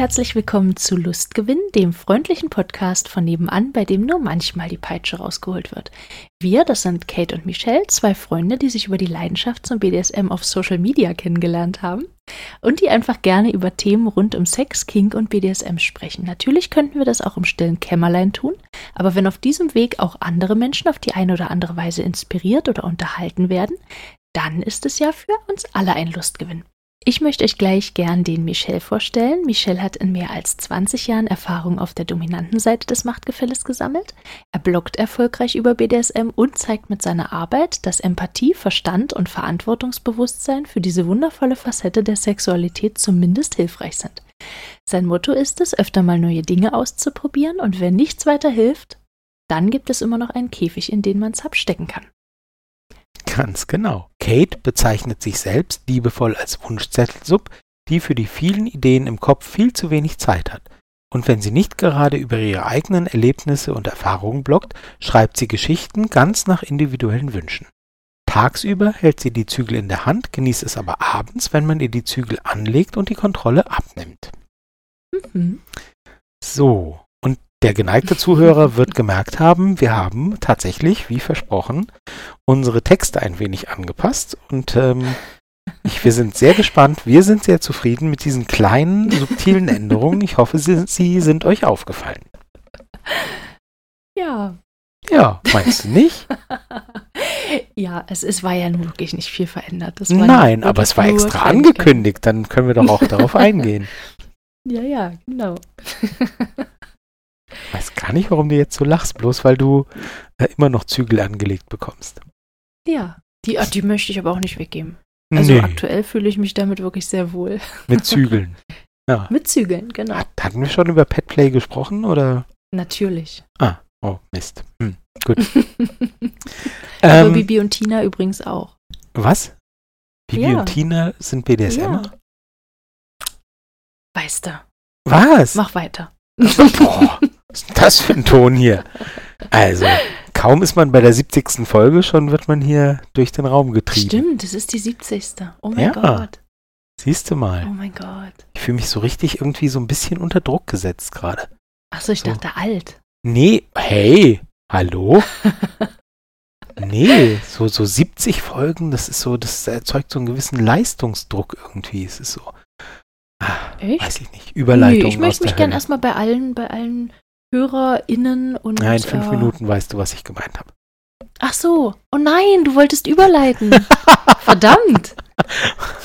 herzlich willkommen zu Lustgewinn, dem freundlichen Podcast von nebenan, bei dem nur manchmal die Peitsche rausgeholt wird. Wir, das sind Kate und Michelle, zwei Freunde, die sich über die Leidenschaft zum BDSM auf Social Media kennengelernt haben und die einfach gerne über Themen rund um Sex, Kink und BDSM sprechen. Natürlich könnten wir das auch im stillen Kämmerlein tun, aber wenn auf diesem Weg auch andere Menschen auf die eine oder andere Weise inspiriert oder unterhalten werden, dann ist es ja für uns alle ein Lustgewinn. Ich möchte euch gleich gern den Michel vorstellen. Michel hat in mehr als 20 Jahren Erfahrung auf der dominanten Seite des Machtgefälles gesammelt. Er bloggt erfolgreich über BDSM und zeigt mit seiner Arbeit, dass Empathie, Verstand und Verantwortungsbewusstsein für diese wundervolle Facette der Sexualität zumindest hilfreich sind. Sein Motto ist es, öfter mal neue Dinge auszuprobieren und wenn nichts weiter hilft, dann gibt es immer noch einen Käfig, in den man es abstecken kann. Ganz genau. Kate bezeichnet sich selbst liebevoll als Wunschzettelsub, die für die vielen Ideen im Kopf viel zu wenig Zeit hat. Und wenn sie nicht gerade über ihre eigenen Erlebnisse und Erfahrungen bloggt, schreibt sie Geschichten ganz nach individuellen Wünschen. Tagsüber hält sie die Zügel in der Hand, genießt es aber abends, wenn man ihr die Zügel anlegt und die Kontrolle abnimmt. Mhm. So, der geneigte Zuhörer wird gemerkt haben, wir haben tatsächlich, wie versprochen, unsere Texte ein wenig angepasst und ähm, ich, wir sind sehr gespannt. Wir sind sehr zufrieden mit diesen kleinen, subtilen Änderungen. Ich hoffe, sie, sie sind euch aufgefallen. Ja. Ja, meinst du nicht? ja, es, es war ja nun wirklich nicht viel verändert. Nein, aber es war extra angekündigt. Dann können wir doch auch darauf eingehen. Ja, ja, genau. Ich weiß gar nicht, warum du jetzt so lachst, bloß weil du äh, immer noch Zügel angelegt bekommst. Ja, die, ach, die möchte ich aber auch nicht weggeben. Also nee. aktuell fühle ich mich damit wirklich sehr wohl. Mit Zügeln. Ja. Mit Zügeln, genau. Hat, hatten wir schon über Petplay gesprochen oder? Natürlich. Ah, oh Mist. Hm, gut. aber ähm, Bibi und Tina übrigens auch. Was? Bibi ja. und Tina sind BDSM? Ja. Weißt du. Was? Mach weiter. Boah. Was ist das für ein Ton hier? Also, kaum ist man bei der 70. Folge, schon wird man hier durch den Raum getrieben. Stimmt, das ist die 70. Oh mein ja. Gott. Siehst du mal. Oh mein Gott. Ich fühle mich so richtig irgendwie so ein bisschen unter Druck gesetzt gerade. Achso, ich so. dachte alt. Nee, hey, hallo? nee, so, so 70 Folgen, das ist so, das erzeugt so einen gewissen Leistungsdruck irgendwie. Es ist so. Ah, Echt? Weiß ich nicht. Überleitung. Nee, ich möchte mich gerne erstmal bei allen, bei allen HörerInnen und. Nein, in fünf äh, Minuten weißt du, was ich gemeint habe. Ach so. Oh nein, du wolltest überleiten. Verdammt.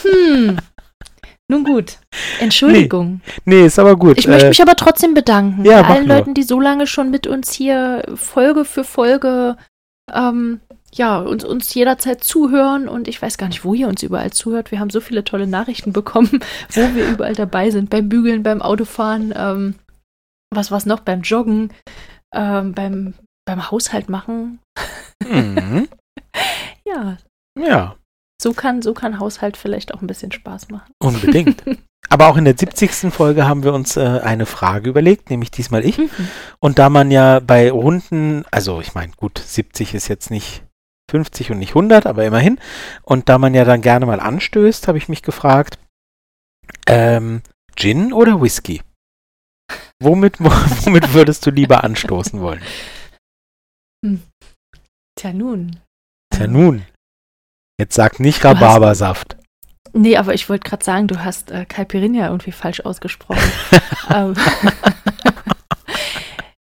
Hm. Nun gut. Entschuldigung. Nee, nee ist aber gut. Ich äh, möchte mich aber trotzdem bedanken. Ja, bei allen nur. Leuten, die so lange schon mit uns hier Folge für Folge ähm, ja, uns, uns jederzeit zuhören und ich weiß gar nicht, wo ihr uns überall zuhört. Wir haben so viele tolle Nachrichten bekommen, wo wir überall dabei sind. Beim Bügeln, beim Autofahren, ähm, was was noch, beim Joggen, ähm, beim, beim Haushalt machen. Mhm. ja. Ja. So kann, so kann Haushalt vielleicht auch ein bisschen Spaß machen. Unbedingt. Aber auch in der 70. Folge haben wir uns äh, eine Frage überlegt, nämlich diesmal ich. Mhm. Und da man ja bei Runden, also ich meine, gut, 70 ist jetzt nicht 50 und nicht 100, aber immerhin. Und da man ja dann gerne mal anstößt, habe ich mich gefragt, ähm, Gin oder Whisky? Womit, womit würdest du lieber anstoßen wollen? Hm. Tja nun. Tja nun. Jetzt sag nicht Rhabarbersaft. Nee, aber ich wollte gerade sagen, du hast äh, Caipirinha irgendwie falsch ausgesprochen. ähm,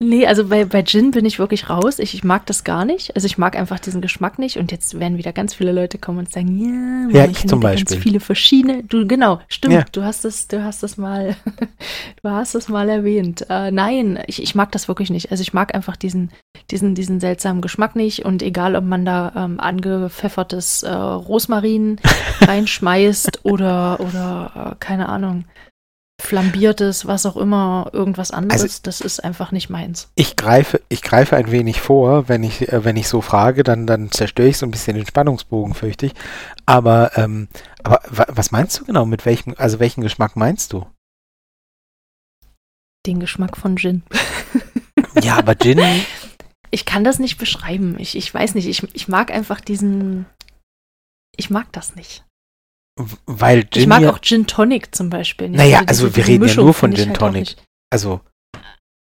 Nee, also bei, bei Gin bin ich wirklich raus. Ich, ich mag das gar nicht. Also ich mag einfach diesen Geschmack nicht. Und jetzt werden wieder ganz viele Leute kommen und sagen, ja, ja ich zum Beispiel. Ganz viele verschiedene. Du genau, stimmt. Ja. Du hast es, du hast es mal, du hast es mal erwähnt. Äh, nein, ich, ich mag das wirklich nicht. Also ich mag einfach diesen, diesen, diesen seltsamen Geschmack nicht. Und egal, ob man da ähm, angepfeffertes äh, Rosmarin reinschmeißt oder oder äh, keine Ahnung flambiertes, was auch immer, irgendwas anderes, also, das ist einfach nicht meins. Ich greife, ich greife ein wenig vor, wenn ich, äh, wenn ich so frage, dann, dann zerstöre ich so ein bisschen den Spannungsbogen, fürchte ich. Aber, ähm, aber was meinst du genau? Mit welchem, also welchen Geschmack meinst du? Den Geschmack von Gin. ja, aber Gin. Ich kann das nicht beschreiben. Ich, ich weiß nicht, ich, ich mag einfach diesen. Ich mag das nicht. Weil Gin ich mag ja, auch Gin Tonic zum Beispiel. nicht. naja, also diese wir reden ja Mischung nur von ich Gin halt Tonic. Also,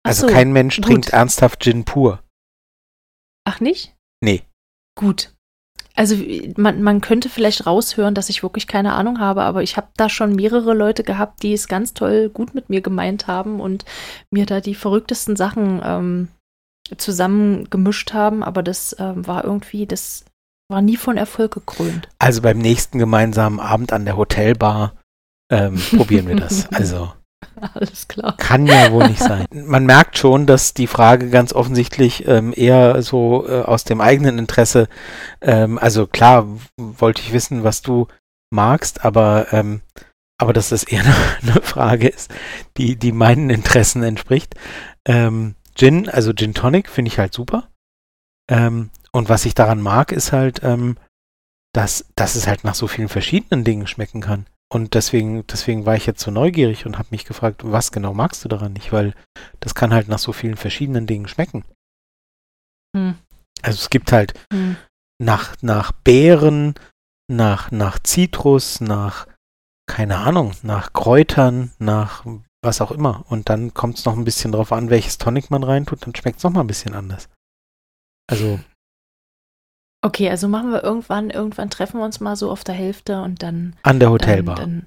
also so, kein Mensch gut. trinkt ernsthaft Gin pur. Ach nicht? Nee. Gut. Also man, man könnte vielleicht raushören, dass ich wirklich keine Ahnung habe, aber ich habe da schon mehrere Leute gehabt, die es ganz toll gut mit mir gemeint haben und mir da die verrücktesten Sachen ähm, zusammengemischt haben, aber das ähm, war irgendwie, das war nie von Erfolg gekrönt. Also beim nächsten gemeinsamen Abend an der Hotelbar ähm, probieren wir das. Also Alles klar. kann ja wohl nicht sein. Man merkt schon, dass die Frage ganz offensichtlich ähm, eher so äh, aus dem eigenen Interesse, ähm, also klar wollte ich wissen, was du magst, aber ähm, aber dass das eher eine, eine Frage ist, die die meinen Interessen entspricht. Ähm, Gin, also Gin Tonic finde ich halt super. Und was ich daran mag, ist halt, ähm, dass, dass es halt nach so vielen verschiedenen Dingen schmecken kann. Und deswegen, deswegen war ich jetzt so neugierig und habe mich gefragt, was genau magst du daran nicht? Weil das kann halt nach so vielen verschiedenen Dingen schmecken. Hm. Also es gibt halt Hm. nach, nach Beeren, nach, nach Zitrus, nach, keine Ahnung, nach Kräutern, nach was auch immer. Und dann kommt es noch ein bisschen drauf an, welches Tonic man reintut, dann schmeckt es noch mal ein bisschen anders. Also, Okay, also machen wir irgendwann, irgendwann treffen wir uns mal so auf der Hälfte und dann an der Hotelbar. Dann, dann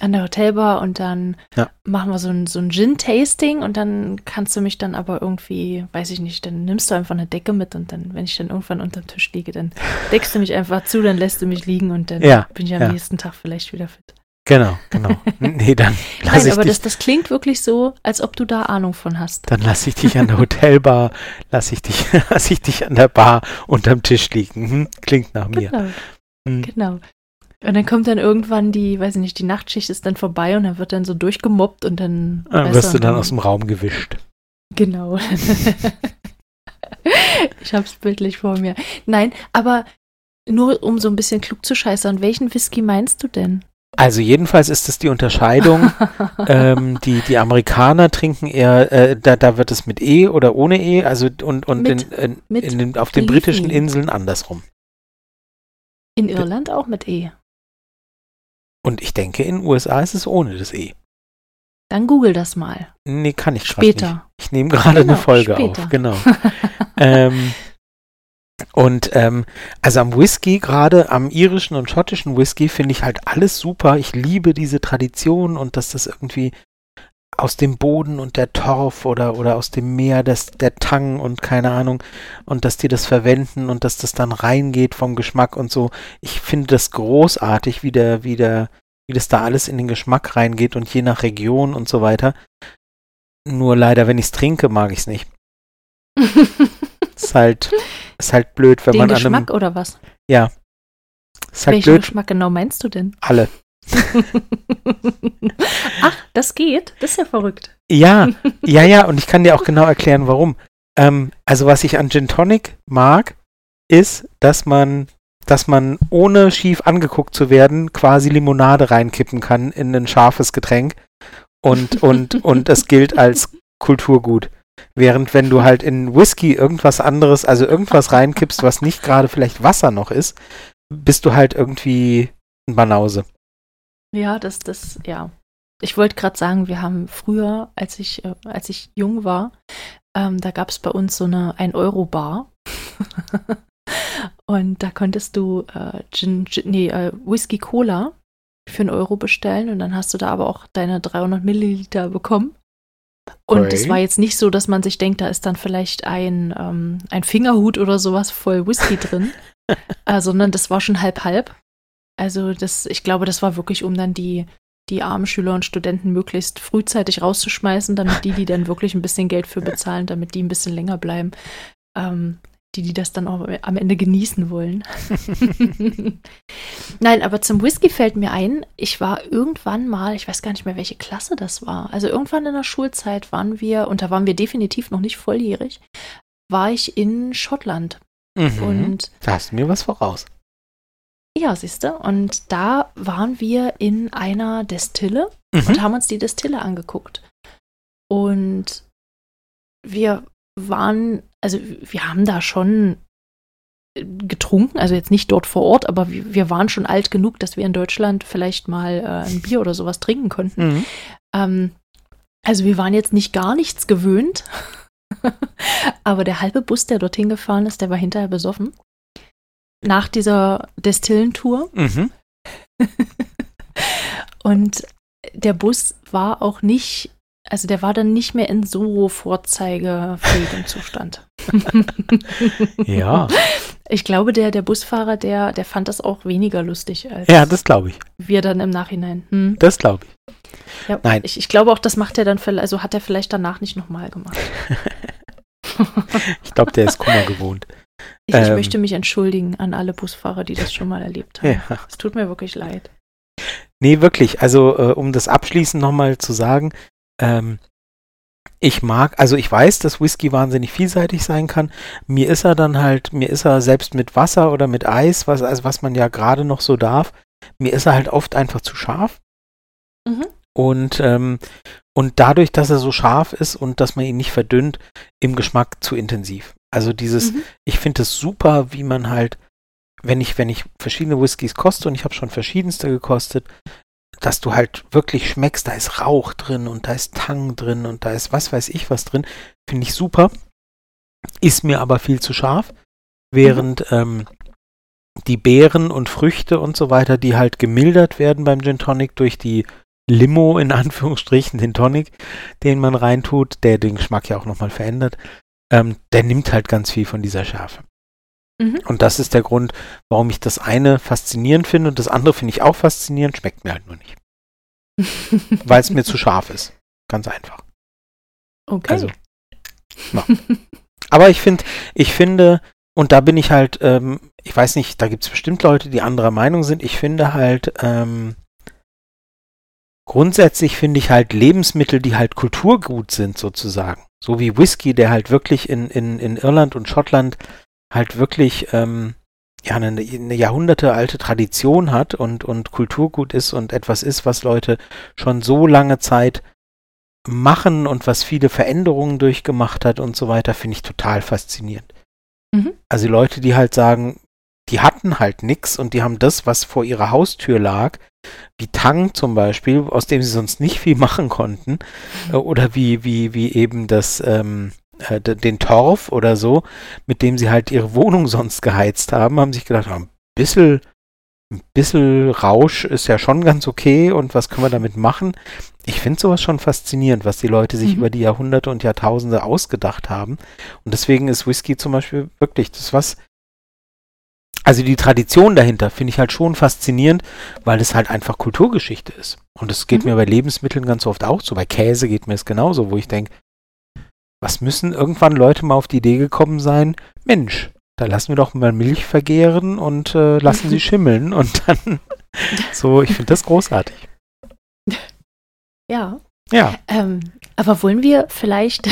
an der Hotelbar und dann Ja. machen wir so ein, so ein Gin-Tasting und dann kannst du mich dann aber irgendwie, weiß ich nicht, dann nimmst du einfach eine Decke mit und dann, wenn ich dann irgendwann unterm Tisch liege, dann deckst du mich einfach zu, dann lässt du mich liegen und dann Ja, bin ich am ja. nächsten Tag vielleicht wieder fit. Genau, genau. nee, dann lass Nein, ich aber dich das, das klingt wirklich so, als ob du da Ahnung von hast. Dann lasse ich dich an der Hotelbar, lasse ich dich, lasse ich dich an der Bar unterm Tisch liegen. Hm? Klingt nach mir. Genau, Hm. genau. Und dann kommt dann irgendwann die, weiß ich nicht, die Nachtschicht ist dann vorbei und dann wird dann so durchgemobbt und dann Dann weißt wirst du und dann aus dem Raum gewischt. Genau. ich hab's bildlich vor mir. Nein, aber nur um so ein bisschen klug zu scheißern, welchen Whisky meinst du denn? Also jedenfalls ist es die Unterscheidung. ähm, die, die Amerikaner trinken eher, äh, da, da wird es mit E oder ohne E, also und, und Mit- in, in, mit in den, auf den britischen. Inseln andersrum. In Irland auch mit E. Und ich denke, in den USA ist es ohne das E. Dann google das mal. Nee, kann ich gerade nicht. Später. Ich nehme gerade Genau, eine Folge später. auf. Genau. ähm, und ähm, also am Whisky, gerade am irischen und schottischen Whisky, finde ich halt alles super. Ich liebe diese Tradition und dass das irgendwie aus dem Boden und der Torf oder, oder aus dem Meer, das, der Tang und keine Ahnung, und dass die das verwenden und dass das dann reingeht vom Geschmack und so. Ich finde das großartig, wie der, wie der, wie das da alles in den Geschmack reingeht und je nach Region und so weiter. Nur leider, wenn ich es trinke, mag ich es nicht. Ist halt, ist halt blöd, wenn Den man Geschmack an oder was? einem. Ist halt Welchen blöd, Geschmack genau meinst du denn? alle. Ach, das geht? Das ist ja verrückt. Ja, ja, ja, und ich kann dir auch genau erklären, warum. Ähm, also, was ich an Gin Tonic mag, ist, dass man, dass man ohne schief angeguckt zu werden, quasi Limonade reinkippen kann in ein scharfes Getränk. Und, und, und das gilt als Kulturgut. Während wenn du halt in Whisky irgendwas anderes, also irgendwas reinkippst, was nicht gerade vielleicht Wasser noch ist, bist du halt irgendwie ein Banause. Ja, das, das, ja. Ich wollte gerade sagen, wir haben früher, als ich, äh, als ich jung war, ähm, da gab es bei uns so eine 1-Euro-Bar. und da konntest du äh, Gin, Gin, nee, äh, Whisky Cola für einen Euro bestellen und dann hast du da aber auch deine 300 Milliliter bekommen. Und es war jetzt nicht so, dass man sich denkt, da ist dann vielleicht ein, ähm, ein Fingerhut oder sowas voll Whisky drin, äh, sondern das war schon halb-halb. Also das, ich glaube, das war wirklich, um dann die, die armen Schüler und Studenten möglichst frühzeitig rauszuschmeißen, damit die, die dann wirklich ein bisschen Geld für bezahlen, damit die ein bisschen länger bleiben, ähm, die, die das dann auch am Ende genießen wollen. Nein, aber zum Whisky fällt mir ein, ich war irgendwann mal, ich weiß gar nicht mehr, welche Klasse das war. Also irgendwann in der Schulzeit waren wir, und da waren wir definitiv noch nicht volljährig, war ich in Schottland. Mhm. Und da hast du mir was voraus. ja, siehst du, und da waren wir in einer Destille Mhm. und haben uns die Destille angeguckt. Und wir waren, also wir haben da schon getrunken, also jetzt nicht dort vor Ort, aber wir, wir waren schon alt genug, dass wir in Deutschland vielleicht mal äh, ein Bier oder sowas trinken konnten. Mhm. Ähm, also wir waren jetzt nicht gar nichts gewöhnt, aber der halbe Bus, der dorthin gefahren ist, der war hinterher besoffen. Nach dieser Destillentour. Mhm. Und der Bus war auch nicht, also der war dann nicht mehr in so vorzeigefähigem Zustand. Ja. Ich glaube, der, der Busfahrer, der, der fand das auch weniger lustig als Ja, das glaube ich. wir dann im Nachhinein. Hm. Das glaube ich. Ja, Nein. Ich, ich glaube auch, das macht er dann, vielleicht- also hat er vielleicht danach nicht nochmal gemacht. Ich glaube, der ist Kummer gewohnt. Ich, ich Ähm. möchte mich entschuldigen an alle Busfahrer, die das schon mal erlebt haben. Ja. Es tut mir wirklich leid. Nee, wirklich. Also, äh, um das abschließend nochmal zu sagen, ähm, ich mag, also ich weiß, dass Whisky wahnsinnig vielseitig sein kann. Mir ist er dann halt, mir ist er selbst mit Wasser oder mit Eis, was, also was man ja gerade noch so darf, mir ist er halt oft einfach zu scharf. Mhm. Und, ähm, und dadurch, dass er so scharf ist und dass man ihn nicht verdünnt, im Geschmack zu intensiv. Also dieses, Mhm. ich finde es super, wie man halt, wenn ich, wenn ich verschiedene Whiskys koste und ich habe schon verschiedenste gekostet, dass du halt wirklich schmeckst, da ist Rauch drin und da ist Tang drin und da ist was weiß ich was drin, finde ich super. Ist mir aber viel zu scharf, während ähm, die Beeren und Früchte und so weiter, die halt gemildert werden beim Gin Tonic durch die Limo in Anführungsstrichen, den Tonic, den man reintut, der den Geschmack ja auch nochmal verändert, ähm, der nimmt halt ganz viel von dieser Schärfe. Mhm. Und das ist der Grund, warum ich das eine faszinierend finde und das andere finde ich auch faszinierend, schmeckt mir halt nur nicht. Weil es mir zu scharf ist. Ganz einfach. Okay. Also, ja. Aber ich finde, ich finde, und da bin ich halt, ähm, ich weiß nicht, da gibt es bestimmt Leute, die anderer Meinung sind. Ich finde halt, ähm, grundsätzlich finde ich halt Lebensmittel, die halt Kulturgut sind, sozusagen. So wie Whisky, der halt wirklich in, in, in Irland und Schottland halt wirklich ähm, ja, eine, eine jahrhundertealte Tradition hat und, und Kulturgut ist und etwas ist, was Leute schon so lange Zeit machen und was viele Veränderungen durchgemacht hat und so weiter, finde ich total faszinierend. Mhm. Also Leute, die halt sagen, die hatten halt nix und die haben das, was vor ihrer Haustür lag, wie Tang zum Beispiel, aus dem sie sonst nicht viel machen konnten, äh, oder wie, wie, wie eben das, ähm, äh, den Torf oder so, mit dem sie halt ihre Wohnung sonst geheizt haben, haben sich gedacht, ah, ein bisschen, ein bisschen Rausch ist ja schon ganz okay und was können wir damit machen? Ich finde sowas schon faszinierend, was die Leute sich Mhm. über die Jahrhunderte und Jahrtausende ausgedacht haben. Und deswegen ist Whisky zum Beispiel wirklich das was. Also die Tradition dahinter finde ich halt schon faszinierend, weil es halt einfach Kulturgeschichte ist. Und es geht Mhm. mir bei Lebensmitteln ganz oft auch so. Bei Käse geht mir es genauso, wo ich denke, was müssen irgendwann Leute mal auf die Idee gekommen sein? Mensch, da lassen wir doch mal Milch vergären und äh, lassen sie schimmeln und dann so, ich finde das großartig. ja. Ja, Ähm, aber wollen wir vielleicht.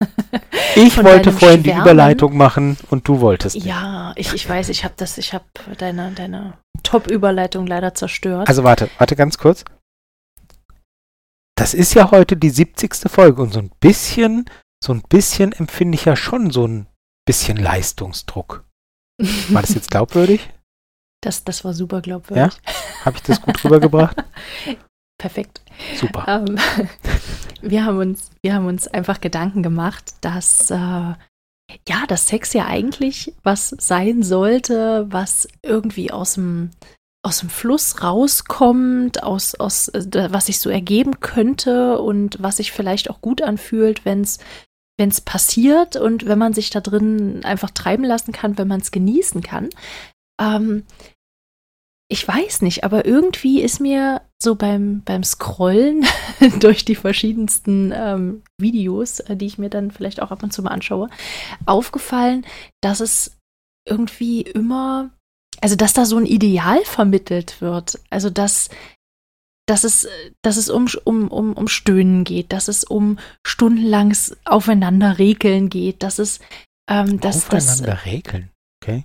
ich wollte vorhin die Schwärmen? Überleitung machen und du wolltest. nicht. ja, ich, ich weiß, ich habe das, ich habe deine, deine Top-Überleitung leider zerstört. Also warte, warte ganz kurz. Das ist ja heute die 70. Folge und so ein bisschen, so ein bisschen empfinde ich ja schon so ein bisschen Leistungsdruck. War das jetzt glaubwürdig? Das, das war super glaubwürdig. Habe ich das gut rübergebracht? Perfekt. Super. Ähm, wir, haben uns, wir haben uns einfach Gedanken gemacht, dass, äh, ja, dass Sex ja eigentlich was sein sollte, was irgendwie aus dem, aus dem Fluss rauskommt, aus, aus, äh, was sich so ergeben könnte und was sich vielleicht auch gut anfühlt, wenn es wenn es passiert und wenn man sich da drin einfach treiben lassen kann, wenn man es genießen kann. Ähm, ich weiß nicht, aber irgendwie ist mir so beim, beim Scrollen durch die verschiedensten ähm, Videos, äh, die ich mir dann vielleicht auch ab und zu mal anschaue, aufgefallen, dass es irgendwie immer, also dass da so ein Ideal vermittelt wird. Also dass, dass es, dass es um, um, um, um Stöhnen geht, dass es um stundenlanges Aufeinanderregeln geht, dass es ähm, dass, dass, Aufeinander regeln. Okay.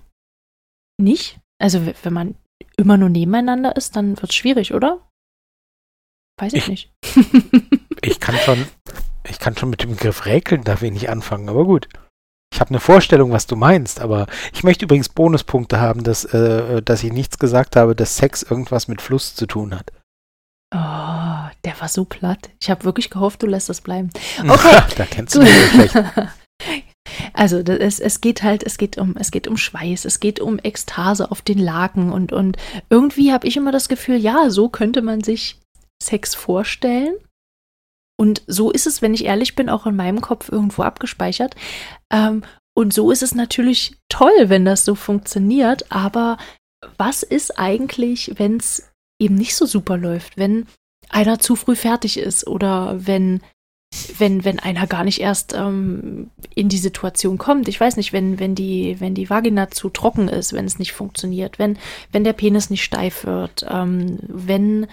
nicht. Also wenn man immer nur nebeneinander ist, dann wird es schwierig, oder? Weiß ich, Ich- nicht. Ich kann schon, ich kann schon mit dem Begriff räkeln da wenig anfangen, aber gut. ich habe eine Vorstellung, was du meinst, aber ich möchte übrigens Bonuspunkte haben, dass, äh, dass ich nichts gesagt habe, dass Sex irgendwas mit Fluss zu tun hat. Oh, der war so platt. Ich habe wirklich gehofft, du lässt das bleiben. Okay. da kennst du mich schlecht. Also es, es geht halt, es geht um, es geht um Schweiß, es geht um Ekstase auf den Laken und, und irgendwie habe ich immer das Gefühl, ja, so könnte man sich Sex vorstellen. Und so ist es, wenn ich ehrlich bin, auch in meinem Kopf irgendwo abgespeichert. Ähm, und so ist es natürlich toll, wenn das so funktioniert. Aber was ist eigentlich, wenn es eben nicht so super läuft, wenn einer zu früh fertig ist oder wenn wenn, wenn einer gar nicht erst ähm, in die Situation kommt. Ich weiß nicht, wenn, wenn, die, wenn die Vagina zu trocken ist, wenn es nicht funktioniert, wenn, wenn der Penis nicht steif wird, ähm, wenn,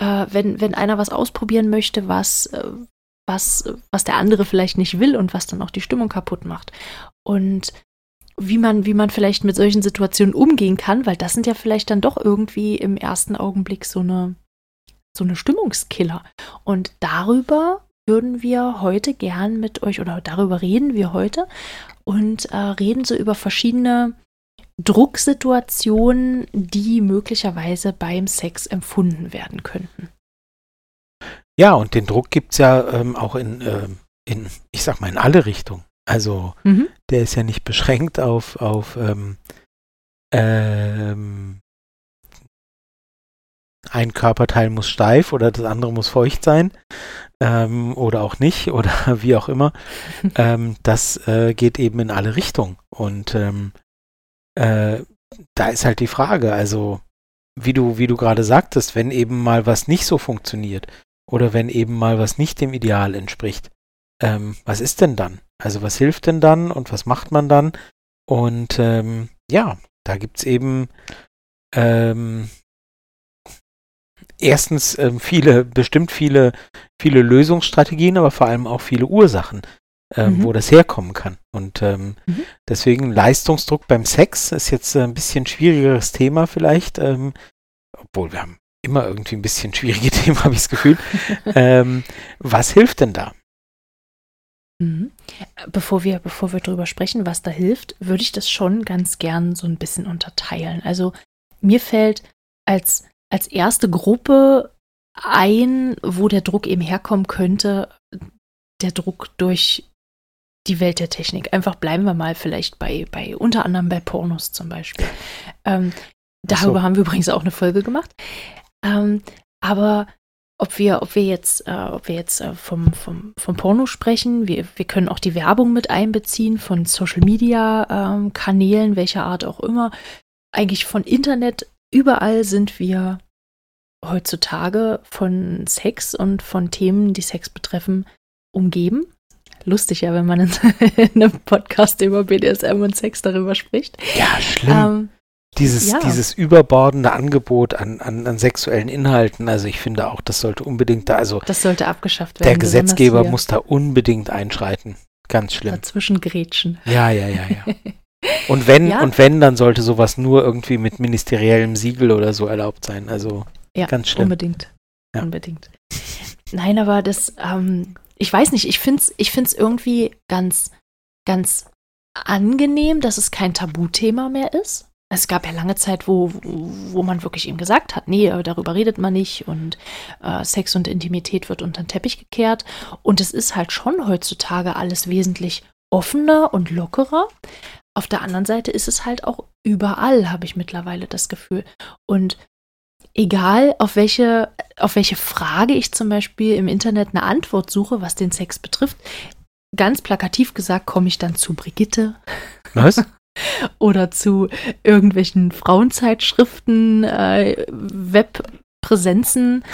äh, wenn, wenn einer was ausprobieren möchte, was, äh, was, was der andere vielleicht nicht will und was dann auch die Stimmung kaputt macht. Und wie man, wie man vielleicht mit solchen Situationen umgehen kann, weil das sind ja vielleicht dann doch irgendwie im ersten Augenblick so eine, so eine Stimmungskiller. Und darüber würden wir heute gern mit euch oder darüber reden wir heute und äh, reden so über verschiedene Drucksituationen, die möglicherweise beim Sex empfunden werden könnten. Ja, und den Druck gibt es ja ähm, auch in, äh, in, ich sag mal, in alle Richtungen. Also mhm. der ist ja nicht beschränkt auf, auf ähm, ähm, ein Körperteil muss steif oder das andere muss feucht sein ähm, oder auch nicht oder wie auch immer. ähm, das äh, geht eben in alle Richtungen. Und ähm, äh, da ist halt die Frage, also wie du, wie du gerade sagtest, wenn eben mal was nicht so funktioniert oder wenn eben mal was nicht dem Ideal entspricht, ähm, was ist denn dann? Also was hilft denn dann und was macht man dann? Und ähm, ja, da gibt es eben ähm, erstens ähm, viele, bestimmt viele, viele Lösungsstrategien, aber vor allem auch viele Ursachen, ähm, mhm. wo das herkommen kann. Und ähm, mhm. deswegen Leistungsdruck beim Sex ist jetzt ein bisschen schwierigeres Thema vielleicht, ähm, obwohl wir haben immer irgendwie ein bisschen schwierige Themen, habe ich das Gefühl. Ähm, was hilft denn da? Mhm. Bevor wir, bevor wir drüber sprechen, was da hilft, würde ich das schon ganz gern so ein bisschen unterteilen. Also mir fällt als als erste Gruppe ein, wo der Druck eben herkommen könnte, der Druck durch die Welt der Technik. Einfach bleiben wir mal vielleicht bei, bei unter anderem bei Pornos zum Beispiel. Ähm, darüber so. haben wir übrigens auch eine Folge gemacht. Ähm, aber ob wir, ob wir jetzt, äh, ob wir jetzt äh, vom, vom, vom Porno sprechen, wir, wir können auch die Werbung mit einbeziehen von Social Media ähm, Kanälen, welcher Art auch immer. Eigentlich von Internet Überall sind wir heutzutage von Sex und von Themen, die Sex betreffen, umgeben. Lustig ja, wenn man in, einem Podcast über BDSM und Sex darüber spricht. Ja, schlimm. Ähm, dieses, ja. dieses überbordende Angebot an, an, an sexuellen Inhalten, also ich finde auch, das sollte unbedingt da, also das sollte abgeschafft werden. Der Gesetzgeber muss da unbedingt einschreiten. Ganz schlimm. Dazwischen grätschen. Ja, ja, ja, ja. Und wenn, ja. und wenn, dann sollte sowas nur irgendwie mit ministeriellem Siegel oder so erlaubt sein. Also ja, ganz schlimm. Unbedingt. Ja. Unbedingt. Nein, aber das, ähm, ich weiß nicht, ich finde es ich find's irgendwie ganz, ganz angenehm, dass es kein Tabuthema mehr ist. Es gab ja lange Zeit, wo, wo man wirklich eben gesagt hat, nee, darüber redet man nicht und äh, Sex und Intimität wird unter den Teppich gekehrt. Und es ist halt schon heutzutage alles wesentlich offener und lockerer. Auf der anderen Seite ist es halt auch überall, habe ich mittlerweile das Gefühl. Und egal, auf welche, auf welche Frage ich zum Beispiel im Internet eine Antwort suche, was den Sex betrifft, ganz plakativ gesagt, komme ich dann zu Brigitte. Was? Oder zu irgendwelchen Frauenzeitschriften, äh, Webpräsenzen.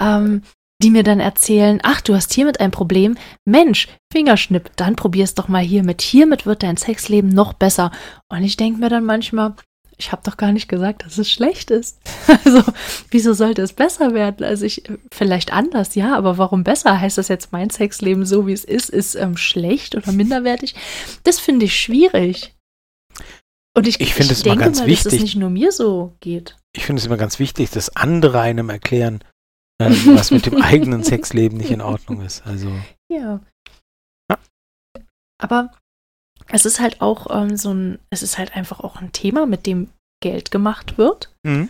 Ähm, die mir dann erzählen, ach, du hast hiermit ein Problem. Mensch, Fingerschnipp, dann probier's doch mal hiermit. Hiermit wird dein Sexleben noch besser. Und ich denke mir dann manchmal, ich habe doch gar nicht gesagt, dass es schlecht ist. Also, wieso sollte es besser werden? Also ich, vielleicht anders, ja, aber warum besser? Heißt das jetzt, mein Sexleben so wie es ist, ist ähm, schlecht oder minderwertig? Das finde ich schwierig. Und ich, ich, ich es denke ganz mal, wichtig, dass es nicht nur mir so geht. Ich finde es immer ganz wichtig, dass andere einem erklären, ähm, was mit dem eigenen Sexleben nicht in Ordnung ist. Also. Ja. ja. Aber es ist halt auch ähm, so ein, es ist halt einfach auch ein Thema, mit dem Geld gemacht wird. Mhm.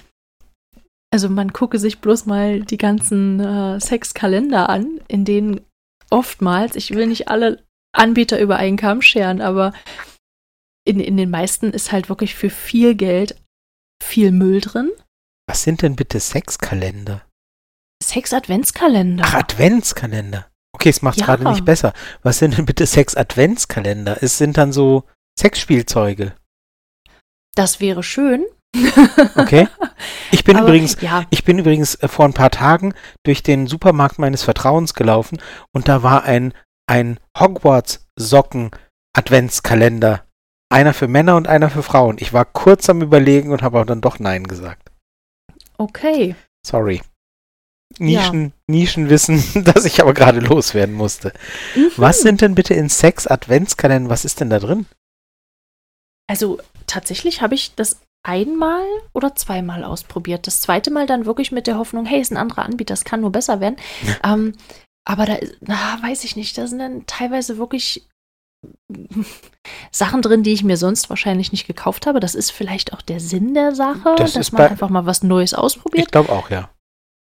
Also man gucke sich bloß mal die ganzen äh, Sexkalender an, in denen oftmals, ich will nicht alle Anbieter über einen Kamm scheren, aber in, in den meisten ist halt wirklich für viel Geld viel Müll drin. Was sind denn bitte Sexkalender? Sex-Adventskalender. Ach, Adventskalender. Okay, es macht Ja. gerade nicht besser. Was sind denn bitte Sex-Adventskalender? Es sind dann so Sexspielzeuge. Das wäre schön. Okay. Ich bin Aber, übrigens, Ja, ich bin übrigens äh, vor ein paar Tagen durch den Supermarkt meines Vertrauens gelaufen und da war ein, ein Hogwarts-Socken-Adventskalender. Einer für Männer und einer für Frauen. Ich war kurz am Überlegen und habe auch dann doch Nein gesagt. okay. Sorry. Nischen, Nischenwissen, das ich aber gerade loswerden musste. Mhm. Was sind denn bitte in Sex-Adventskalendern? Was ist denn da drin? Also tatsächlich habe ich das einmal oder zweimal ausprobiert. Das zweite Mal dann wirklich mit der Hoffnung, hey, ist ein anderer Anbieter, das kann nur besser werden. ähm, aber da, ist- na, weiß ich nicht, da sind dann teilweise wirklich Sachen drin, die ich mir sonst wahrscheinlich nicht gekauft habe. Das ist vielleicht auch der Sinn der Sache, Das dass man einfach mal was Neues Ich ausprobiert. glaube auch, ja.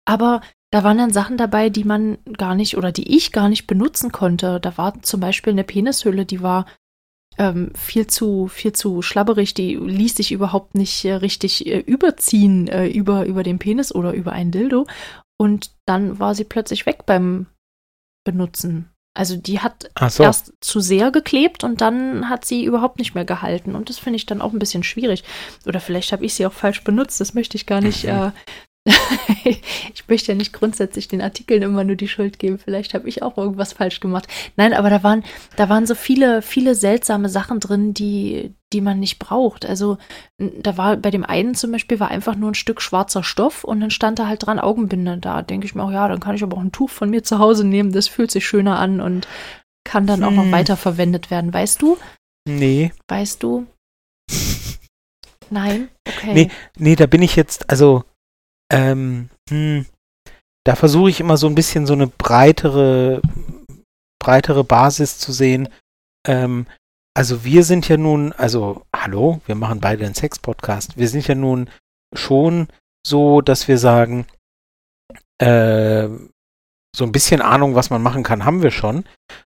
Aber da waren dann Sachen dabei, die man gar nicht oder die ich gar nicht benutzen konnte. Da war zum Beispiel eine Penishülle, die war ähm, viel zu viel zu schlabberig, die ließ sich überhaupt nicht äh, richtig äh, überziehen äh, über über den Penis oder über ein Dildo. Und dann war sie plötzlich weg beim Benutzen. Also die hat so. erst zu sehr geklebt und dann hat sie überhaupt nicht mehr gehalten. Und das finde ich dann auch ein bisschen schwierig. Oder vielleicht habe ich sie auch falsch benutzt. Das möchte ich gar nicht. Mhm. Äh, ich möchte ja nicht grundsätzlich den Artikeln immer nur die Schuld geben. Vielleicht habe ich auch irgendwas falsch gemacht. Nein, aber da waren, da waren so viele, viele seltsame Sachen drin, die, die man nicht braucht. Also da war bei dem einen zum Beispiel war einfach nur ein Stück schwarzer Stoff und dann stand da halt dran Augenbinde. Da denke ich mir auch, ja, dann kann ich aber auch ein Tuch von mir zu Hause nehmen. Das fühlt sich schöner an und kann dann auch noch Hm. weiterverwendet werden. Weißt du? Nee. Weißt du? Nein? Okay. Nee. Nee, da bin ich jetzt, also, ähm, hm, da versuche ich immer so ein bisschen so eine breitere, breitere Basis zu sehen. Ähm, also wir sind ja nun, also, hallo, wir machen beide einen Sex-Podcast. Wir sind ja nun schon so, dass wir sagen, äh, so ein bisschen Ahnung, was man machen kann, haben wir schon.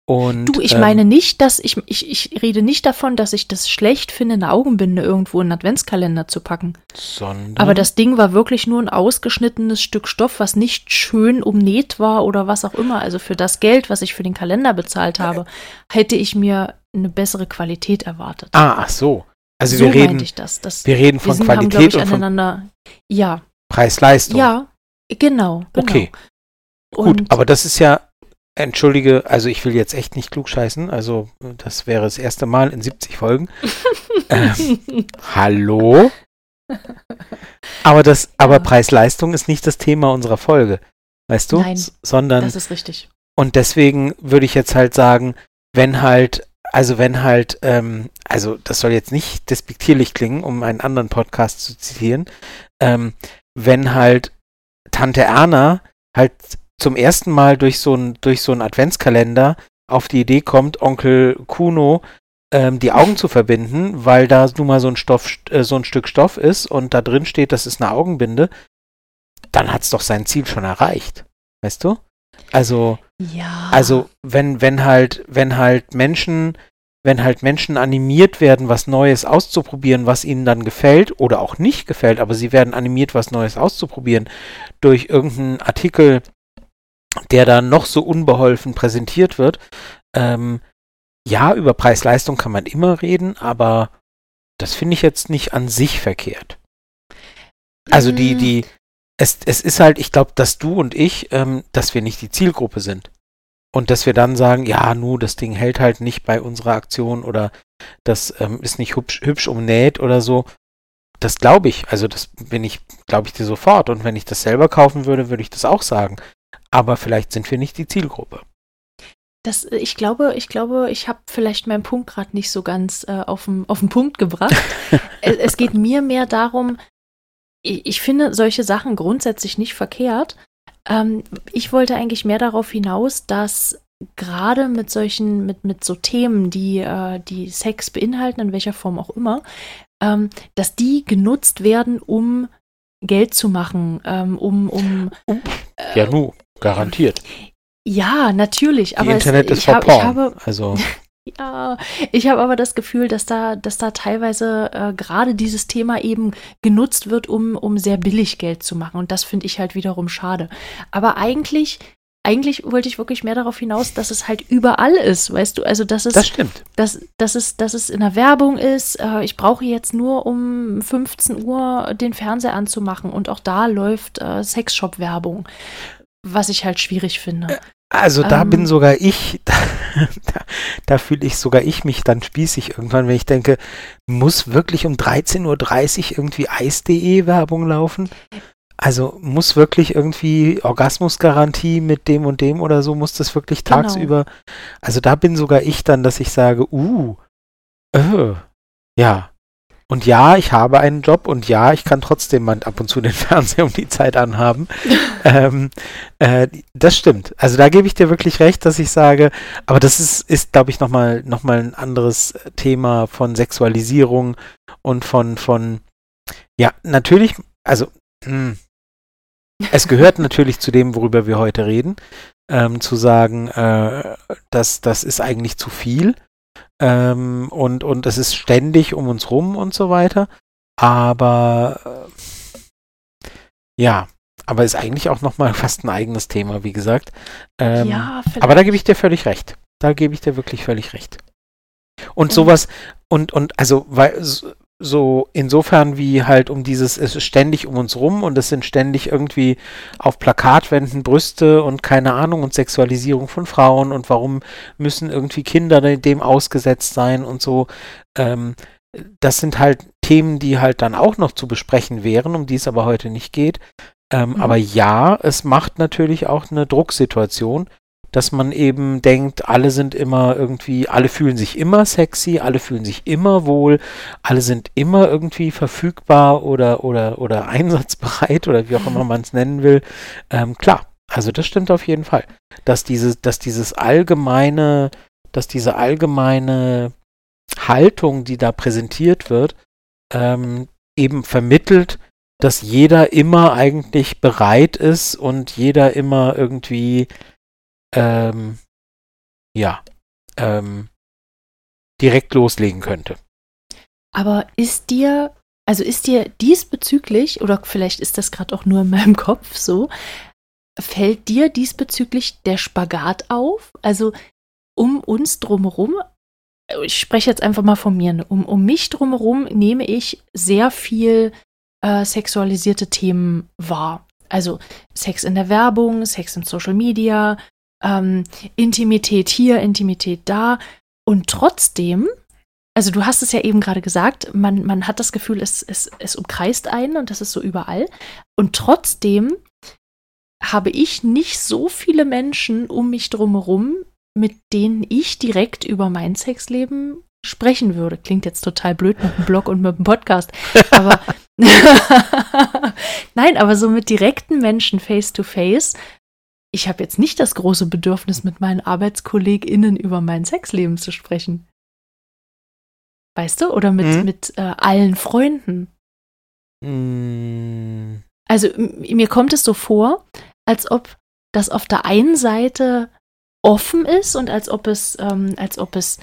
Und, Du, ich ähm, meine nicht, dass ich, ich, ich rede nicht davon, dass ich das schlecht finde, eine Augenbinde irgendwo in einen Adventskalender zu packen. sondern, Aber das Ding war wirklich nur ein ausgeschnittenes Stück Stoff, was nicht schön umnäht war oder was auch immer. Also für das Geld, was ich für den Kalender bezahlt habe, hätte ich mir eine bessere Qualität erwartet. Ah, ach so. Also so wir reden, das. das wir reden wir von sind, haben, glaube Qualität ich, und von. Ja, Preis-Leistung. ja, genau. genau. Okay. Gut, Und aber das ist ja, entschuldige, also ich will jetzt echt nicht klugscheißen, also das wäre das erste Mal in 70 Folgen. ähm, hallo? Aber das, aber Ja. Preis-Leistung ist nicht das Thema unserer Folge, weißt du? Nein, S- Sondern, das ist richtig. und deswegen würde ich jetzt halt sagen, wenn halt, also wenn halt, ähm, also das soll jetzt nicht despektierlich klingen, um einen anderen Podcast zu zitieren, ähm, wenn halt Tante Erna halt zum ersten Mal durch so ein durch so einen Adventskalender auf die Idee kommt, Onkel Kuno ähm, die Augen zu verbinden, weil da nun mal so ein Stoff, äh, so ein Stück Stoff ist und da drin steht, das ist eine Augenbinde, dann hat's doch sein Ziel schon erreicht, weißt du? Also Ja. also wenn, wenn halt, wenn halt Menschen, wenn halt Menschen animiert werden, was Neues auszuprobieren, was ihnen dann gefällt oder auch nicht gefällt, aber sie werden animiert, was Neues auszuprobieren, durch irgendeinen Artikel, der dann noch so unbeholfen präsentiert wird, ähm, ja, über Preis-Leistung kann man immer reden, aber das finde ich jetzt nicht an sich verkehrt. Also die, Mm. die, es, es ist halt, ich glaube, dass du und ich, ähm, dass wir nicht die Zielgruppe sind. Und dass wir dann sagen, ja, nu, das Ding hält halt nicht bei unserer Aktion oder das ähm, ist nicht hübsch, hübsch umnäht oder so. Das glaube ich. Also das bin ich, glaube ich dir sofort. Und wenn ich das selber kaufen würde, würde ich das auch sagen. Aber vielleicht sind wir nicht die Zielgruppe. Das, äh, ich glaube, ich glaube, ich habe vielleicht meinen Punkt gerade nicht so ganz äh, auf den Punkt gebracht. es, es geht mir mehr darum, ich, ich finde solche Sachen grundsätzlich nicht verkehrt. Ähm, ich wollte eigentlich mehr darauf hinaus, dass gerade mit solchen, mit, mit so Themen, die, äh, die Sex beinhalten, in welcher Form auch immer, ähm, dass die genutzt werden, um Geld zu machen, ähm, um, um äh, Ja, nu, garantiert. Ja, natürlich. Aber Internet es, ist for hab, porn. Habe, also. Ja, ich habe aber das Gefühl, dass da, dass da teilweise äh, gerade dieses Thema eben genutzt wird, um, um sehr billig Geld zu machen. Und das finde ich halt wiederum schade. Aber eigentlich, eigentlich wollte ich wirklich mehr darauf hinaus, dass es halt überall ist, weißt du? Also, dass es, das stimmt. Dass, dass, es, dass es in der Werbung ist. Äh, ich brauche jetzt nur um 15 Uhr den Fernseher anzumachen und auch da läuft äh, Sexshop-Werbung was ich halt schwierig finde. Äh, also da ähm, bin sogar ich, da, da, da fühle ich sogar ich mich dann spießig irgendwann, wenn ich denke, muss wirklich um 13.30 Uhr irgendwie Eis.de Werbung laufen? Also muss wirklich irgendwie Orgasmusgarantie mit dem und dem oder so, muss das wirklich genau. tagsüber. Also da bin sogar ich dann, dass ich sage, uh, äh, ja, und ja, ich habe einen Job und ja, ich kann trotzdem ab und zu den Fernseher um die Zeit anhaben. ähm, äh, das stimmt. Also da gebe ich dir wirklich recht, dass ich sage, aber das ist, ist glaube ich, nochmal noch mal ein anderes Thema von Sexualisierung und von, von ja, natürlich, also mh, hm, es gehört natürlich zu dem, worüber wir heute reden, ähm, zu sagen, äh, dass das ist eigentlich zu viel. Ähm, und, und es ist ständig um uns rum und so weiter. Aber äh, ja, aber ist eigentlich auch nochmal fast ein eigenes Thema, wie gesagt. Ähm, ja, aber da gebe ich dir völlig recht. Da gebe ich dir wirklich völlig recht. Und sowas, und, und also, weil so insofern wie halt um dieses, es ist ständig um uns rum und es sind ständig irgendwie auf Plakatwänden Brüste und keine Ahnung und Sexualisierung von Frauen und warum müssen irgendwie Kinder dem ausgesetzt sein und so. Ähm, das sind halt Themen, die halt dann auch noch zu besprechen wären, um die es aber heute nicht geht. Ähm, mhm. Aber ja, es macht natürlich auch eine Drucksituation, dass man eben denkt, alle sind immer irgendwie, alle fühlen sich immer sexy, alle fühlen sich immer wohl, alle sind immer irgendwie verfügbar oder, oder, oder einsatzbereit oder wie auch immer man es nennen will. Ähm, klar, also das stimmt auf jeden Fall. Dass dieses, dass dieses allgemeine, dass diese allgemeine Haltung, die da präsentiert wird, ähm, eben vermittelt, dass jeder immer eigentlich bereit ist und jeder immer irgendwie ähm, ja, ähm, direkt loslegen könnte. Aber ist dir, also ist dir diesbezüglich, oder vielleicht ist das gerade auch nur in meinem Kopf so, fällt dir diesbezüglich der Spagat auf? Also um uns drumherum, ich spreche jetzt einfach mal von mir, ne, um, um mich drumherum nehme ich sehr viel äh, sexualisierte Themen wahr. Also Sex in der Werbung, Sex in Social Media, ähm, Intimität hier, Intimität da. Und trotzdem, also du hast es ja eben gerade gesagt, man, man hat das Gefühl, es, es, es umkreist einen und das ist so überall. Und trotzdem habe ich nicht so viele Menschen um mich drumherum, mit denen ich direkt über mein Sexleben sprechen würde. Klingt jetzt total blöd mit dem Blog und mit dem Podcast. Aber nein, aber so mit direkten Menschen face to face ich habe jetzt nicht das große Bedürfnis, mit meinen ArbeitskollegInnen über mein Sexleben zu sprechen. Weißt du? Oder mit, mhm. mit äh, allen Freunden. Mhm. Also mir kommt es so vor, als ob das auf der einen Seite offen ist und als ob es, ähm, als ob es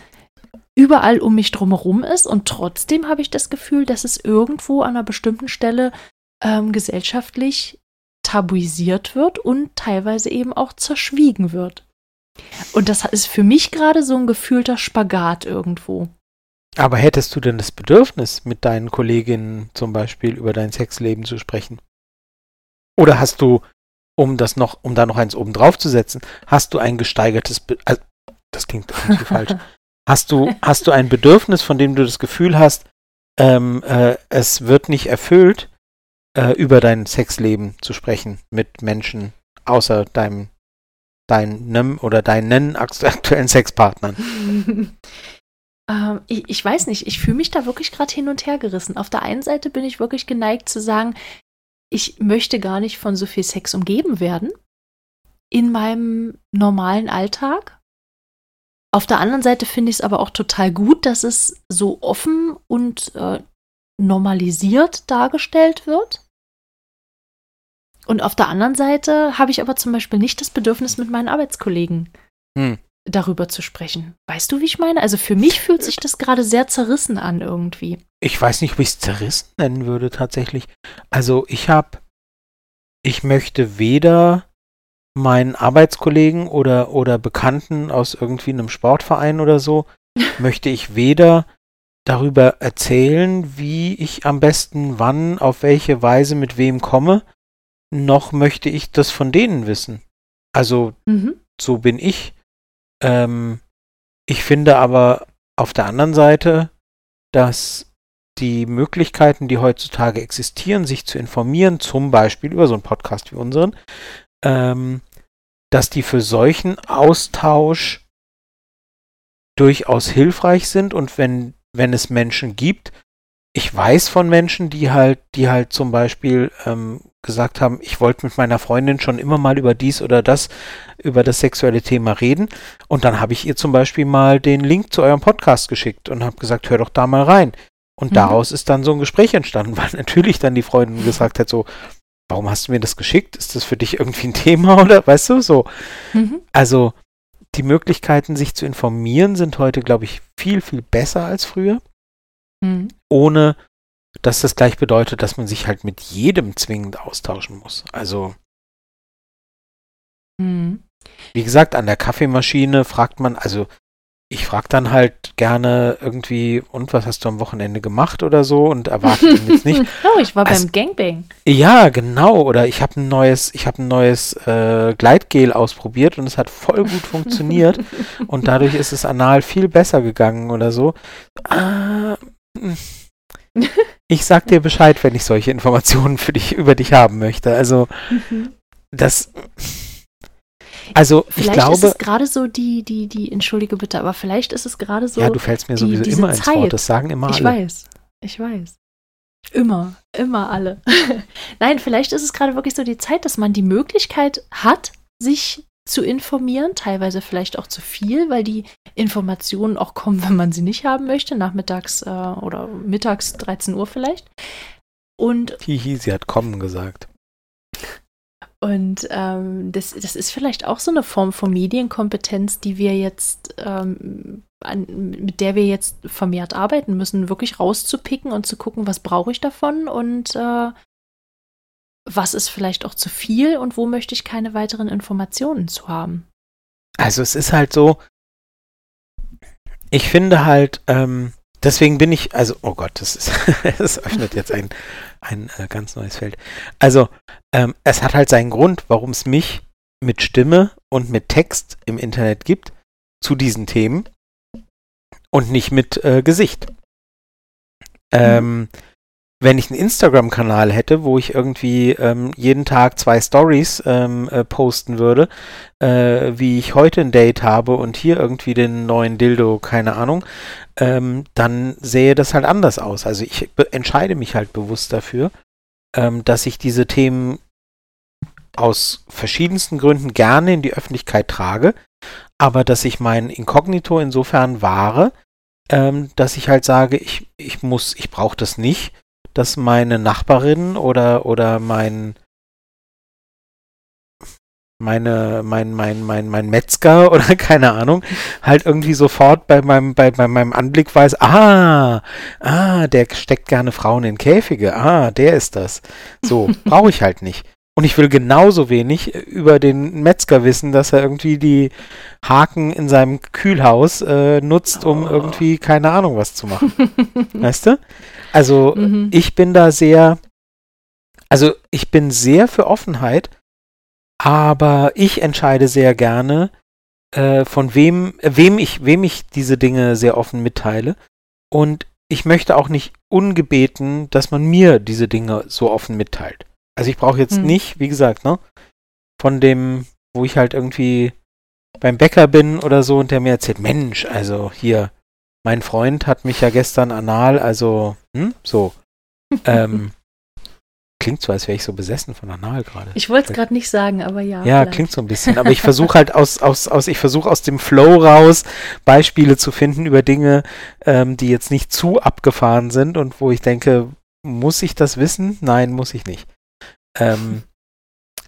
überall um mich drumherum ist und trotzdem habe ich das Gefühl, dass es irgendwo an einer bestimmten Stelle ähm, gesellschaftlich tabuisiert wird und teilweise eben auch zerschwiegen wird. Und das ist für mich gerade so ein gefühlter Spagat irgendwo. Aber hättest du denn das Bedürfnis, mit deinen Kolleginnen zum Beispiel über dein Sexleben zu sprechen? Oder hast du, um das noch, um da noch eins oben drauf zu setzen, hast du ein gesteigertes, Be also, das klingt irgendwie falsch, hast du, hast du ein Bedürfnis, von dem du das Gefühl hast, ähm, äh, es wird nicht erfüllt, äh, über dein Sexleben zu sprechen mit Menschen außer deinem deinem oder deinen aktuellen Sexpartnern? ähm, ich, ich, weiß nicht, ich fühle mich da wirklich gerade hin und her gerissen. Auf der einen Seite bin ich wirklich geneigt zu sagen, ich möchte gar nicht von so viel Sex umgeben werden in meinem normalen Alltag. Auf der anderen Seite finde ich es aber auch total gut, dass es so offen und äh, normalisiert dargestellt wird. Und auf der anderen Seite habe ich aber zum Beispiel nicht das Bedürfnis, mit meinen Arbeitskollegen hm. darüber zu sprechen. Weißt du, wie ich meine? Also für mich fühlt sich das gerade sehr zerrissen an irgendwie. Ich weiß nicht, ob ich es zerrissen nennen würde tatsächlich. Also ich habe, ich möchte weder meinen Arbeitskollegen oder, oder Bekannten aus irgendwie einem Sportverein oder so, möchte ich weder darüber erzählen, wie ich am besten wann, auf welche Weise mit wem komme, noch möchte ich das von denen wissen. Also mhm. so bin ich. Ähm, ich finde aber auf der anderen Seite, dass die Möglichkeiten, die heutzutage existieren, sich zu informieren, zum Beispiel über so einen Podcast wie unseren, ähm, dass die für solchen Austausch durchaus hilfreich sind und wenn, wenn es Menschen gibt, ich weiß von Menschen, die halt, die halt zum Beispiel ähm, gesagt haben, ich wollte mit meiner Freundin schon immer mal über dies oder das, über das sexuelle Thema reden. Und dann habe ich ihr zum Beispiel mal den Link zu eurem Podcast geschickt und habe gesagt, hör doch da mal rein. Und mhm. daraus ist dann so ein Gespräch entstanden, weil natürlich dann die Freundin gesagt hat, so, warum hast du mir das geschickt? Ist das für dich irgendwie ein Thema oder weißt du so? Mhm. Also die Möglichkeiten, sich zu informieren, sind heute, glaube ich, viel, viel besser als früher mhm. ohne dass das gleich bedeutet, dass man sich halt mit jedem zwingend austauschen muss. Also, mhm. wie gesagt, an der Kaffeemaschine fragt man, also ich frage dann halt gerne irgendwie, und was hast du am Wochenende gemacht oder so und erwarte jetzt nicht. oh, ich war also, beim Gangbang. Ja, genau. Oder ich habe ein neues, ich habe ein neues äh, Gleitgel ausprobiert und es hat voll gut funktioniert und dadurch ist es anal viel besser gegangen oder so. Ah, ich sag dir Bescheid, wenn ich solche Informationen für dich über dich haben möchte. Also mhm. das also vielleicht ich glaube, ist es gerade so die, die, die, entschuldige bitte, aber vielleicht ist es gerade so. Ja, du fällst mir die, sowieso immer ins Zeit. Wort. Das sagen immer alle. Ich weiß, ich weiß. Immer, immer alle. Nein, vielleicht ist es gerade wirklich so die Zeit, dass man die Möglichkeit hat, sich zu informieren, teilweise vielleicht auch zu viel, weil die Informationen auch kommen, wenn man sie nicht haben möchte, nachmittags äh, oder mittags 13 Uhr vielleicht. Und Hihi, sie hat kommen gesagt. Und ähm, das, das ist vielleicht auch so eine Form von Medienkompetenz, die wir jetzt, ähm, an, mit der wir jetzt vermehrt arbeiten müssen, wirklich rauszupicken und zu gucken, was brauche ich davon und äh, was ist vielleicht auch zu viel und wo möchte ich keine weiteren Informationen zu haben. Also es ist halt so, ich finde halt, ähm, deswegen bin ich, also, oh Gott, das ist, es öffnet jetzt ein, ein äh, ganz neues Feld. Also, ähm, es hat halt seinen Grund, warum es mich mit Stimme und mit Text im Internet gibt zu diesen Themen und nicht mit äh, Gesicht. Mhm. Wenn ich einen Instagram-Kanal hätte, wo ich irgendwie ähm, jeden Tag zwei Stories ähm, äh, posten würde, äh, wie ich heute ein Date habe und hier irgendwie den neuen Dildo, keine Ahnung, ähm, dann sähe das halt anders aus. Also ich entscheide mich halt bewusst dafür, ähm, dass ich diese Themen aus verschiedensten Gründen gerne in die Öffentlichkeit trage, aber dass ich mein Inkognito insofern wahre, ähm, dass ich halt sage, ich, ich muss, ich brauche das nicht dass meine Nachbarin oder, oder mein meine, mein, mein, mein, mein Metzger oder keine Ahnung, halt irgendwie sofort bei meinem, bei, bei meinem Anblick weiß, ah, ah, der steckt gerne Frauen in Käfige, ah, der ist das. So, brauche ich halt nicht. Und ich will genauso wenig über den Metzger wissen, dass er irgendwie die Haken in seinem Kühlhaus äh, nutzt, um oh. irgendwie keine Ahnung was zu machen. weißt du? Also mhm. ich bin da sehr, also ich bin sehr für Offenheit, aber ich entscheide sehr gerne, äh, von wem, äh, wem ich, wem ich diese Dinge sehr offen mitteile. Und ich möchte auch nicht ungebeten, dass man mir diese Dinge so offen mitteilt. Also ich brauche jetzt mhm. nicht, wie gesagt, ne, von dem, wo ich halt irgendwie beim Bäcker bin oder so und der mir erzählt, Mensch, also hier, mein Freund hat mich ja gestern anal, also, hm, so. ähm, klingt so, als wäre ich so besessen von Anal gerade. Ich wollte es gerade nicht sagen, aber ja. Ja, vielleicht. klingt so ein bisschen. Aber ich versuche halt aus, aus, aus, ich versuche aus dem Flow raus Beispiele zu finden über Dinge, ähm, die jetzt nicht zu abgefahren sind und wo ich denke, muss ich das wissen? Nein, muss ich nicht. Ähm,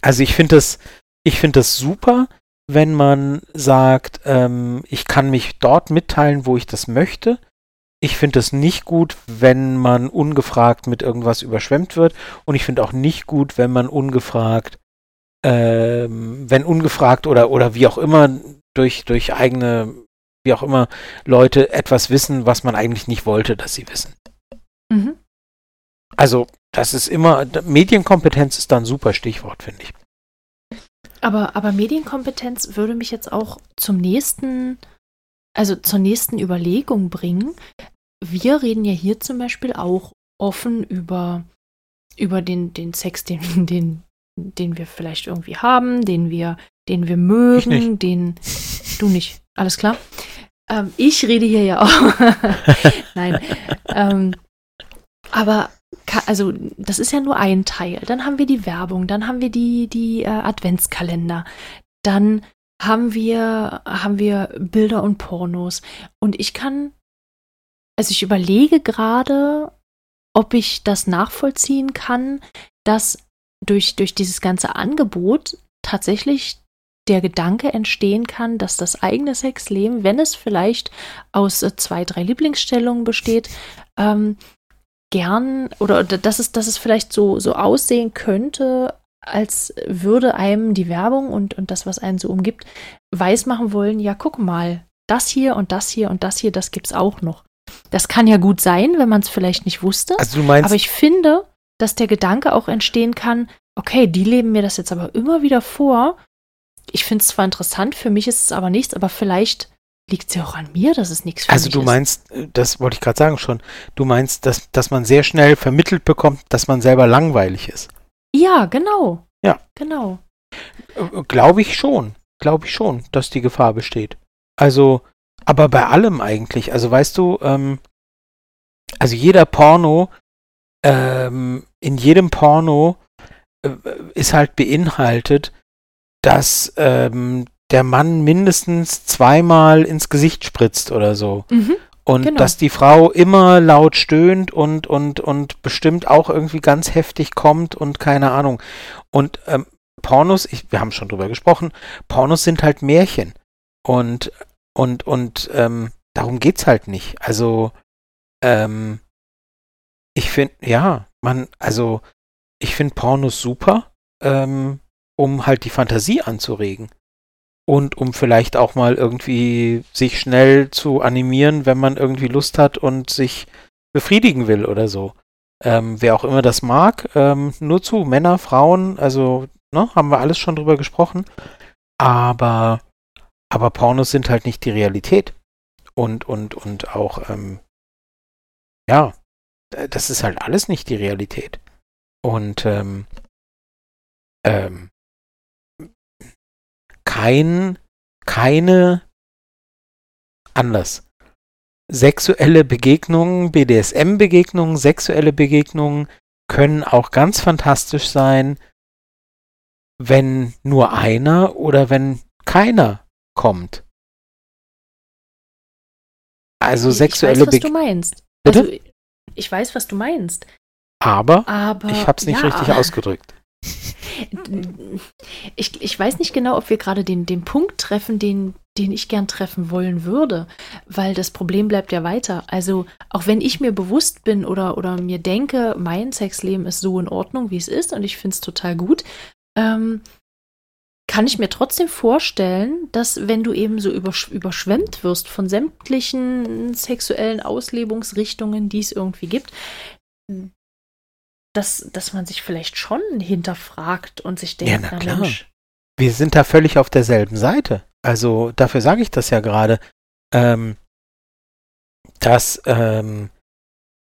also ich finde das, ich finde das super, wenn man sagt, ähm, ich kann mich dort mitteilen, wo ich das möchte. Ich finde es nicht gut, wenn man ungefragt mit irgendwas überschwemmt wird. Und ich finde auch nicht gut, wenn man ungefragt, ähm, wenn ungefragt oder, oder wie auch immer durch, durch eigene, wie auch immer, Leute etwas wissen, was man eigentlich nicht wollte, dass sie wissen. Mhm. Also, das ist immer, Medienkompetenz ist da ein super Stichwort, finde ich. Aber, aber Medienkompetenz würde mich jetzt auch zum nächsten, also zur nächsten Überlegung bringen. Wir reden ja hier zum Beispiel auch offen über, über den, den Sex, den, den, den wir vielleicht irgendwie haben, den wir, den wir mögen, den du nicht. Alles klar? Ähm, ich rede hier ja auch. Nein. ähm, aber also das ist ja nur ein Teil. Dann haben wir die Werbung, dann haben wir die, die äh, Adventskalender, dann haben wir, haben wir Bilder und Pornos. Und ich kann, also ich überlege gerade, ob ich das nachvollziehen kann, dass durch, durch dieses ganze Angebot tatsächlich der Gedanke entstehen kann, dass das eigene Sexleben, wenn es vielleicht aus äh, zwei, drei Lieblingsstellungen besteht, ähm, gern oder dass es, dass es vielleicht so, so aussehen könnte, als würde einem die Werbung und, und das, was einen so umgibt, weismachen wollen, ja, guck mal, das hier und das hier und das hier, das gibt's auch noch. Das kann ja gut sein, wenn man es vielleicht nicht wusste. Also du meinst, aber ich finde, dass der Gedanke auch entstehen kann, okay, die leben mir das jetzt aber immer wieder vor. Ich finde es zwar interessant, für mich ist es aber nichts, aber vielleicht liegt es ja auch an mir, dass es nichts für Also du meinst, ist. Äh, das wollte ich gerade sagen schon, du meinst, dass, dass man sehr schnell vermittelt bekommt, dass man selber langweilig ist. Ja, genau. Ja. Genau. Äh, glaube ich schon. Glaube ich schon, dass die Gefahr besteht. Also, aber bei allem eigentlich. Also weißt du, ähm, also jeder Porno, ähm, in jedem Porno äh, ist halt beinhaltet, dass ähm, der Mann mindestens zweimal ins Gesicht spritzt oder so. Mhm, und genau. dass die Frau immer laut stöhnt und, und, und bestimmt auch irgendwie ganz heftig kommt und keine Ahnung. Und ähm, Pornos, ich, wir haben schon drüber gesprochen, Pornos sind halt Märchen. Und, und, und ähm, darum geht's halt nicht. Also, ähm, ich finde, ja, man, also, ich finde Pornos super, ähm, um halt die Fantasie anzuregen und um vielleicht auch mal irgendwie sich schnell zu animieren, wenn man irgendwie Lust hat und sich befriedigen will oder so. Ähm, wer auch immer das mag, ähm, nur zu Männer, Frauen, also ne, haben wir alles schon drüber gesprochen. Aber, aber Pornos sind halt nicht die Realität. Und, und, und auch, ähm, ja, das ist halt alles nicht die Realität. Und ähm, ähm, kein, keine anders. Sexuelle Begegnungen, BDSM-Begegnungen, sexuelle Begegnungen können auch ganz fantastisch sein, wenn nur einer oder wenn keiner kommt. Also sexuelle Begegnungen. Ich weiß, was du meinst. Bitte? Also, ich weiß, was du meinst. Aber, Aber ich habe es nicht ja, richtig ausgedrückt. Ich, ich weiß nicht genau, ob wir gerade den, den Punkt treffen, den, den ich gern treffen wollen würde, weil das Problem bleibt ja weiter. Also auch wenn ich mir bewusst bin oder, oder mir denke, mein Sexleben ist so in Ordnung, wie es ist und ich finde es total gut, ähm, kann ich mir trotzdem vorstellen, dass wenn du eben so übersch überschwemmt wirst von sämtlichen sexuellen Auslebungsrichtungen, die es irgendwie gibt, dass, dass man sich vielleicht schon hinterfragt und sich denkt, ja, na klar. Mensch. Wir sind da völlig auf derselben Seite. Also dafür sage ich das ja gerade, ähm, dass ähm,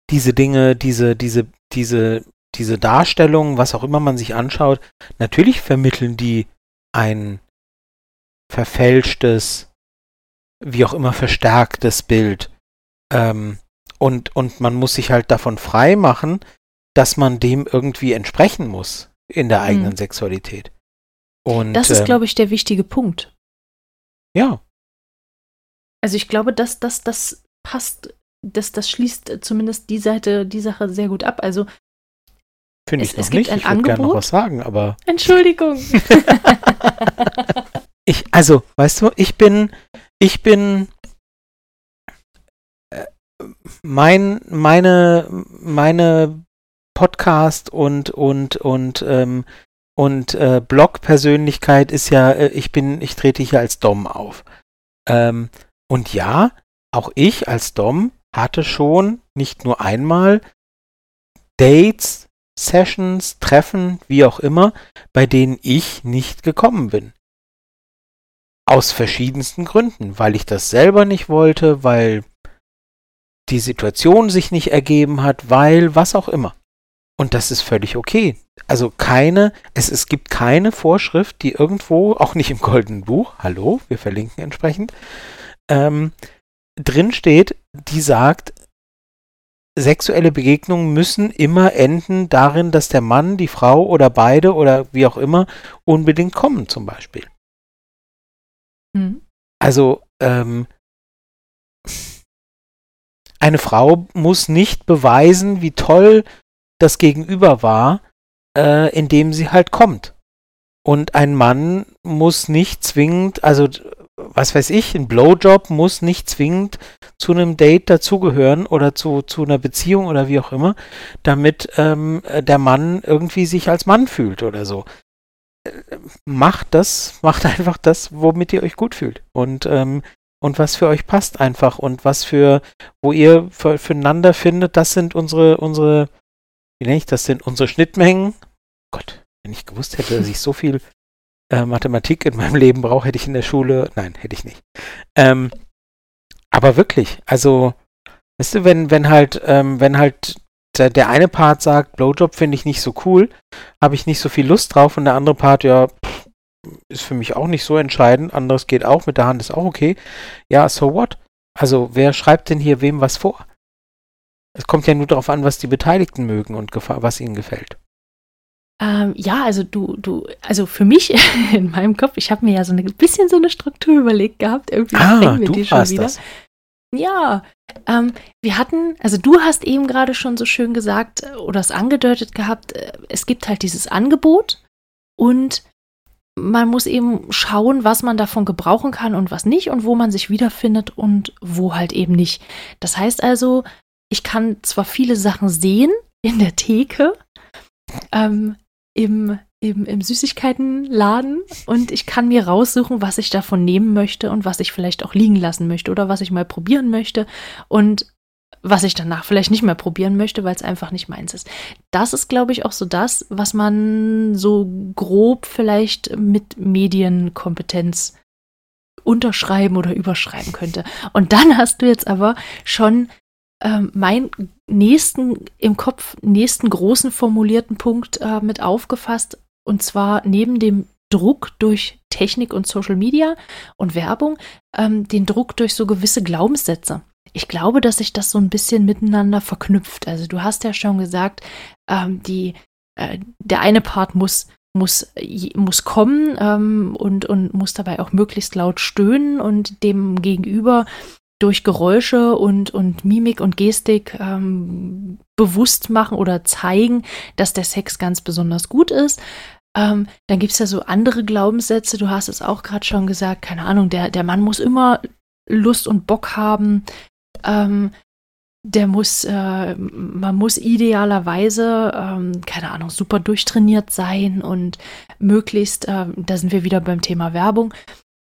diese Dinge, diese, diese, diese, diese Darstellungen, was auch immer man sich anschaut, natürlich vermitteln die ein verfälschtes, wie auch immer verstärktes Bild. Ähm, und, und man muss sich halt davon frei machen, dass man dem irgendwie entsprechen muss in der eigenen Mhm. Sexualität. Und Das ist, ähm, glaube ich, der wichtige Punkt. ja, Also ich glaube, dass das, das passt, das, das schließt zumindest die Seite, die Sache sehr gut ab. Also, finde Es- ich noch es nicht. ich würde gerne noch was sagen, aber Entschuldigung. ich, also, weißt du, ich bin, ich bin, äh, mein, meine, meine Podcast und und und ähm, und äh, Blog-Persönlichkeit ist ja, äh, ich bin, ich trete hier als Dom auf. Ähm, und ja, auch ich als Dom hatte schon nicht nur einmal Dates, Sessions, Treffen, wie auch immer, bei denen ich nicht gekommen bin. Aus verschiedensten Gründen, weil ich das selber nicht wollte, weil die Situation sich nicht ergeben hat, weil was auch immer. Und das ist völlig okay. Also keine, es, es gibt keine Vorschrift, die irgendwo, auch nicht im Goldenen Buch, hallo, wir verlinken entsprechend, ähm, drin steht, die sagt, sexuelle Begegnungen müssen immer enden darin, dass der Mann, die Frau oder beide oder wie auch immer unbedingt kommen, zum Beispiel. Hm. Also, ähm, eine Frau muss nicht beweisen, wie toll das Gegenüber war, äh, indem sie halt kommt. Und ein Mann muss nicht zwingend, also was weiß ich, ein Blowjob muss nicht zwingend zu einem Date dazugehören oder zu, zu einer Beziehung oder wie auch immer, damit ähm, der Mann irgendwie sich als Mann fühlt oder so. Äh, Macht das, macht einfach das, womit ihr euch gut fühlt. Und, ähm, und was für euch passt einfach und was für, wo ihr für, füreinander findet, das sind unsere, unsere, wie nenne ich das, sind unsere Schnittmengen. Gott, wenn ich gewusst hätte, dass ich so viel äh, Mathematik in meinem Leben brauche, hätte ich in der Schule, nein, hätte ich nicht. Ähm, aber wirklich, also, weißt du, wenn, wenn halt, ähm, wenn halt der, der eine Part sagt, Blowjob finde ich nicht so cool, habe ich nicht so viel Lust drauf und der andere Part, ja, ist für mich auch nicht so entscheidend, anderes geht auch, mit der Hand ist auch okay. Ja, so what? Also, wer schreibt denn hier wem was vor? Es kommt ja nur darauf an, was die Beteiligten mögen und was ihnen gefällt. Ähm, ja, also du, du, also für mich in meinem Kopf, ich habe mir ja so ein bisschen so eine Struktur überlegt gehabt, irgendwie Ah, wir du die schon wieder. das. Ja, ähm, wir hatten, also du hast eben gerade schon so schön gesagt äh, oder es angedeutet gehabt, äh, es gibt halt dieses Angebot und man muss eben schauen, was man davon gebrauchen kann und was nicht und wo man sich wiederfindet und wo halt eben nicht. Das heißt also, ich kann zwar viele Sachen sehen in der Theke, ähm, im, im, im Süßigkeitenladen und ich kann mir raussuchen, was ich davon nehmen möchte und was ich vielleicht auch liegen lassen möchte oder was ich mal probieren möchte und was ich danach vielleicht nicht mehr probieren möchte, weil es einfach nicht meins ist. Das ist, glaube ich, auch so das, was man so grob vielleicht mit Medienkompetenz unterschreiben oder überschreiben könnte. Und dann hast du jetzt aber schon ähm, meinen nächsten im Kopf, nächsten großen formulierten Punkt äh, mit aufgefasst. Und zwar neben dem Druck durch Technik und Social Media und Werbung, ähm, den Druck durch so gewisse Glaubenssätze. Ich glaube, dass sich das so ein bisschen miteinander verknüpft. Also du hast ja schon gesagt, ähm, die, äh, der eine Part muss muss, muss kommen ähm, und, und muss dabei auch möglichst laut stöhnen und dem Gegenüber durch Geräusche und, und Mimik und Gestik ähm, bewusst machen oder zeigen, dass der Sex ganz besonders gut ist. Ähm, dann gibt es ja so andere Glaubenssätze, du hast es auch gerade schon gesagt, keine Ahnung, der, der Mann muss immer Lust und Bock haben. Ähm, der muss, äh, man muss idealerweise, ähm, keine Ahnung, super durchtrainiert sein und möglichst, äh, da sind wir wieder beim Thema Werbung,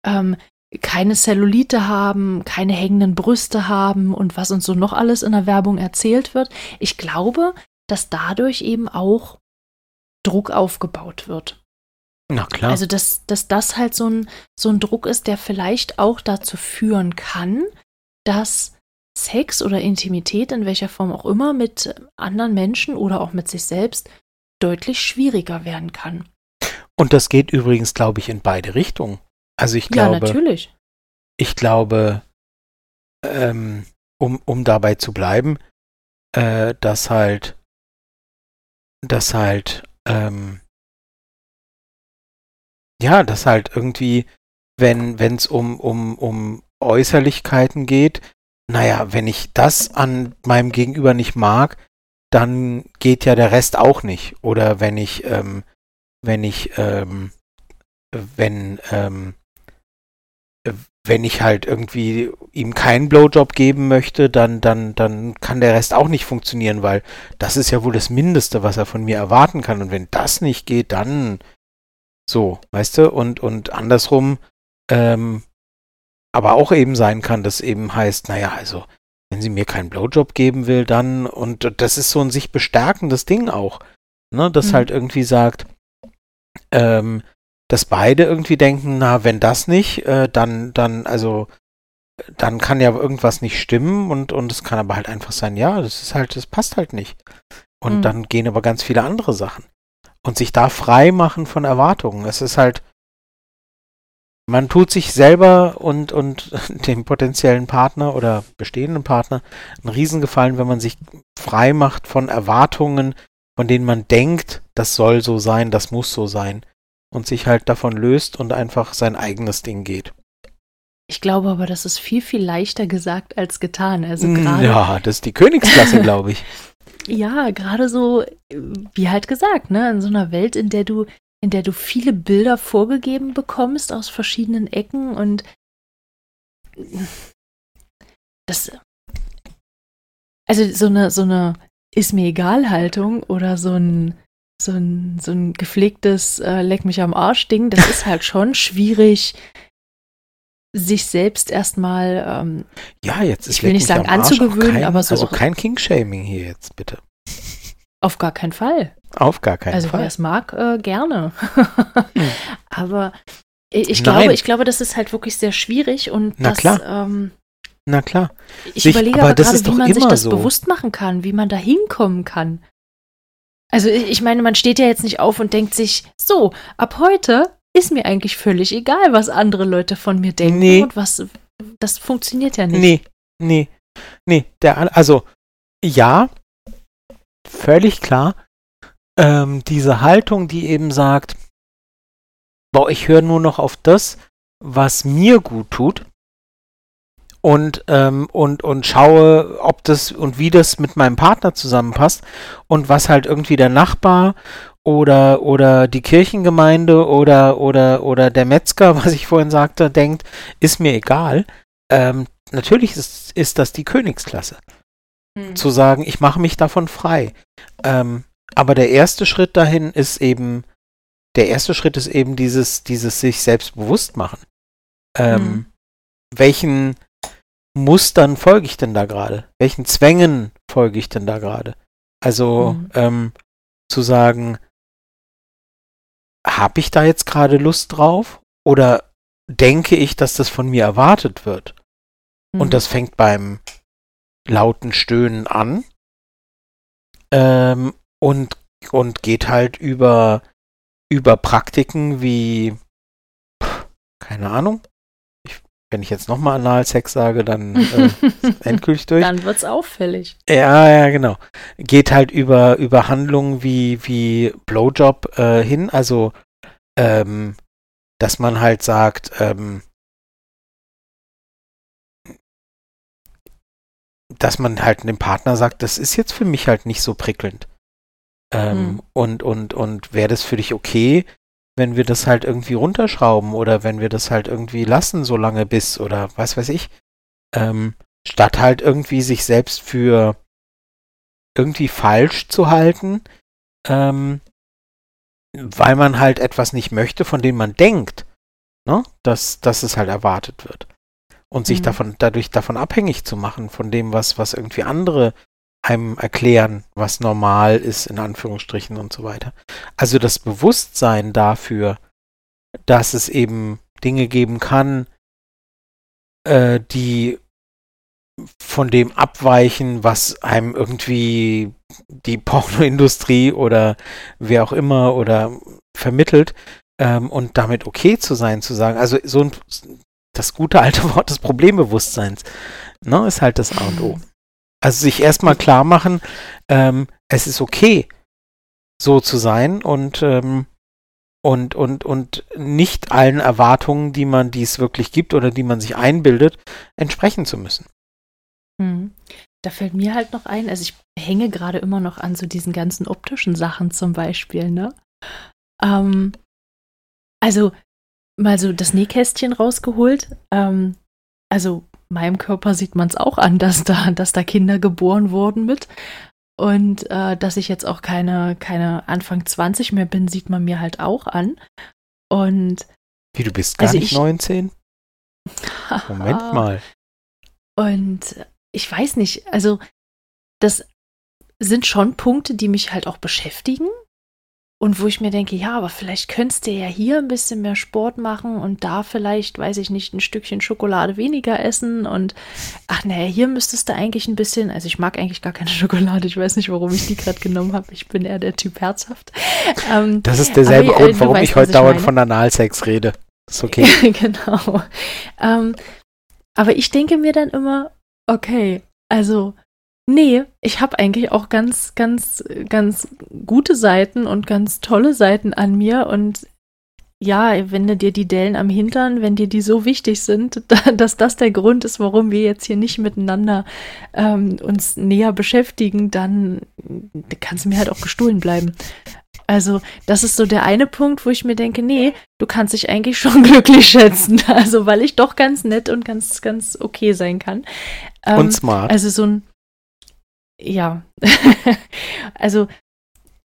ähm, keine Zellulite haben, keine hängenden Brüste haben und was uns so noch alles in der Werbung erzählt wird. Ich glaube, dass dadurch eben auch Druck aufgebaut wird. Na klar. Also, dass, dass das halt so ein, so ein Druck ist, der vielleicht auch dazu führen kann, dass Sex oder Intimität in welcher Form auch immer mit anderen Menschen oder auch mit sich selbst deutlich schwieriger werden kann. und das geht übrigens, glaube ich, in beide Richtungen. Also ich ja, glaube, natürlich. ich glaube, ähm, um, um dabei zu bleiben, äh, dass halt dass halt, ähm, ja, dass halt irgendwie, wenn es um, um, um Äußerlichkeiten geht, naja, wenn ich das an meinem Gegenüber nicht mag, dann geht ja der Rest auch nicht. Oder wenn ich, ähm, wenn ich, ähm, wenn, ähm, wenn ich halt irgendwie ihm keinen Blowjob geben möchte, dann, dann, dann kann der Rest auch nicht funktionieren, weil das ist ja wohl das Mindeste, was er von mir erwarten kann. Und wenn das nicht geht, dann so, weißt du? Und, und andersrum, ähm, aber auch eben sein kann, dass eben heißt, naja, also, wenn sie mir keinen Blowjob geben will, dann, und das ist so ein sich bestärkendes Ding auch, ne, das mhm. halt irgendwie sagt, ähm, dass beide irgendwie denken, na, wenn das nicht, äh, dann, dann, also, dann kann ja irgendwas nicht stimmen und, und es kann aber halt einfach sein, ja, das ist halt, das passt halt nicht. Und mhm. dann gehen aber ganz viele andere Sachen. Und sich da frei machen von Erwartungen. Es ist halt, man tut sich selber und, und dem potenziellen Partner oder bestehenden Partner einen Riesengefallen, wenn man sich frei macht von Erwartungen, von denen man denkt, das soll so sein, das muss so sein. Und sich halt davon löst und einfach sein eigenes Ding geht. Ich glaube aber, das ist viel, viel leichter gesagt als getan. Also mm, gerade. Ja, das ist die Königsklasse, glaube ich. Ja, gerade so, wie halt gesagt, ne, in so einer Welt, in der du in der du viele Bilder vorgegeben bekommst aus verschiedenen Ecken und das also so eine so eine ist mir egal Haltung oder so ein so ein so ein gepflegtes äh, leck mich am Arsch Ding, das ist halt schon schwierig sich selbst erstmal ähm, ja jetzt ist ich will nicht sagen anzugewöhnen, kein, aber so also kein King-Shaming hier jetzt bitte auf gar keinen Fall. Auf gar keinen also, Fall. Also wer es mag, äh, gerne. hm. Aber ich glaube, ich glaube, das ist halt wirklich sehr schwierig und Na das, klar. Ähm, Na klar. Ich sich, überlege aber, aber gerade, wie man sich das so. bewusst machen kann, wie man da hinkommen kann. Also ich meine, man steht ja jetzt nicht auf und denkt sich, so, ab heute ist mir eigentlich völlig egal, was andere Leute von mir denken nee. und was. Das funktioniert ja nicht. Nee, nee, nee. Der, also, ja, völlig klar. Ähm, diese Haltung, die eben sagt, boah, ich höre nur noch auf das, was mir gut tut und, ähm, und, und schaue, ob das und wie das mit meinem Partner zusammenpasst und was halt irgendwie der Nachbar oder, oder die Kirchengemeinde oder, oder, oder der Metzger, was ich vorhin sagte, denkt, ist mir egal. Ähm, natürlich ist, ist das die Königsklasse. Hm. Zu sagen, ich mache mich davon frei. Ähm, aber der erste Schritt dahin ist eben, der erste Schritt ist eben dieses, dieses sich selbst bewusst machen. Ähm, hm. Welchen Mustern folge ich denn da gerade? Welchen Zwängen folge ich denn da gerade? Also hm. ähm, zu sagen, habe ich da jetzt gerade Lust drauf? Oder denke ich, dass das von mir erwartet wird? Und hm. das fängt beim lauten Stöhnen an ähm, und, und geht halt über, über Praktiken wie, keine Ahnung, wenn ich jetzt nochmal Analsex sage, dann äh, endgültig durch. Dann wird's auffällig. Ja, ja, genau. Geht halt über, über Handlungen wie, wie Blowjob äh, hin, also ähm, dass man halt sagt, ähm, dass man halt dem Partner sagt, das ist jetzt für mich halt nicht so prickelnd. Ähm, hm. Und, und, und wäre das für dich okay, wenn wir das halt irgendwie runterschrauben oder wenn wir das halt irgendwie lassen, so lange bis oder was weiß ich. Ähm, statt halt irgendwie sich selbst für irgendwie falsch zu halten, ähm, weil man halt etwas nicht möchte, von dem man denkt, ne, dass, dass es halt erwartet wird und sich mhm. davon, dadurch davon abhängig zu machen, von dem, was, was irgendwie andere einem erklären, was normal ist, in Anführungsstrichen und so weiter. Also das Bewusstsein dafür, dass es eben Dinge geben kann, äh, die von dem abweichen, was einem irgendwie die Pornoindustrie oder wer auch immer oder vermittelt ähm, und damit okay zu sein, zu sagen, also so ein das gute alte Wort des Problembewusstseins, ne, ist halt das A und O. Also sich erstmal klar machen, ähm, es ist okay, so zu sein und, ähm, und, und, und nicht allen Erwartungen, die man dies wirklich gibt oder die man sich einbildet, entsprechen zu müssen. Hm. Da fällt mir halt noch ein, also ich hänge gerade immer noch an so diesen ganzen optischen Sachen zum Beispiel, ne? Ähm, also mal so das Nähkästchen rausgeholt. Ähm, also meinem Körper sieht man es auch an, dass da, dass da Kinder geboren wurden mit. Und äh, dass ich jetzt auch keine, keine Anfang 20 mehr bin, sieht man mir halt auch an. Und wie du bist gar also nicht ich, 19? Moment mal. Und ich weiß nicht, also das sind schon Punkte, die mich halt auch beschäftigen. Und wo ich mir denke, ja, aber vielleicht könntest du ja hier ein bisschen mehr Sport machen und da vielleicht, weiß ich nicht, ein Stückchen Schokolade weniger essen und ach naja, hier müsstest du eigentlich ein bisschen, also ich mag eigentlich gar keine Schokolade, ich weiß nicht, warum ich die gerade genommen habe. Ich bin eher der Typ herzhaft. Ähm, das ist derselbe aber, Grund, warum weißt, ich heute dauernd von Analsex rede. Ist okay. genau. Ähm, aber ich denke mir dann immer, okay, also Nee, ich habe eigentlich auch ganz, ganz, ganz gute Seiten und ganz tolle Seiten an mir. Und ja, wenn dir die Dellen am Hintern, wenn dir die so wichtig sind, dass das der Grund ist, warum wir jetzt hier nicht miteinander ähm, uns näher beschäftigen, dann kannst du mir halt auch gestohlen bleiben. Also, das ist so der eine Punkt, wo ich mir denke, nee, du kannst dich eigentlich schon glücklich schätzen. Also, weil ich doch ganz nett und ganz, ganz okay sein kann. Ähm, und smart. Also so ein, ja, also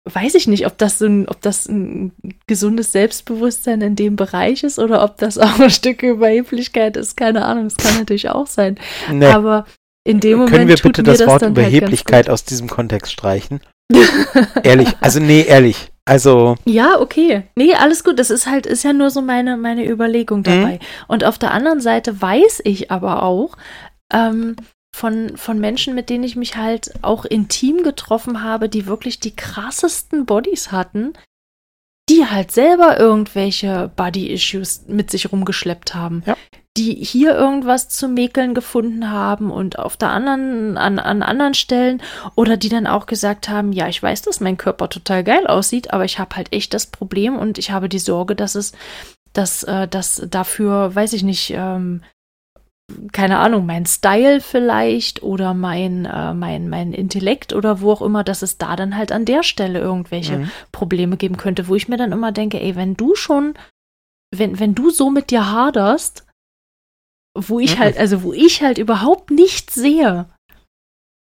weiß ich nicht, ob das so ein, ob das ein gesundes Selbstbewusstsein in dem Bereich ist oder ob das auch ein Stück Überheblichkeit ist. Keine Ahnung, das kann natürlich auch sein. Nee. Aber in dem Moment. Können wir bitte das, das Wort halt Überheblichkeit halt aus diesem Kontext streichen? ehrlich, also nee, ehrlich. Also. Ja, okay. Nee, alles gut. Das ist halt, ist ja nur so meine, meine Überlegung dabei. Mhm. Und auf der anderen Seite weiß ich aber auch, ähm, von, von Menschen, mit denen ich mich halt auch intim getroffen habe, die wirklich die krassesten Bodies hatten, die halt selber irgendwelche Body-Issues mit sich rumgeschleppt haben. Ja. Die hier irgendwas zu mäkeln gefunden haben und auf der anderen, an, an anderen Stellen oder die dann auch gesagt haben, ja, ich weiß, dass mein Körper total geil aussieht, aber ich habe halt echt das Problem und ich habe die Sorge, dass es, dass, äh, dass dafür, weiß ich nicht, ähm, keine Ahnung, mein Style vielleicht oder mein, äh, mein, mein Intellekt oder wo auch immer, dass es da dann halt an der Stelle irgendwelche mhm. Probleme geben könnte, wo ich mir dann immer denke, ey, wenn du schon, wenn, wenn du so mit dir haderst, wo ich mhm. halt, also wo ich halt überhaupt nichts sehe,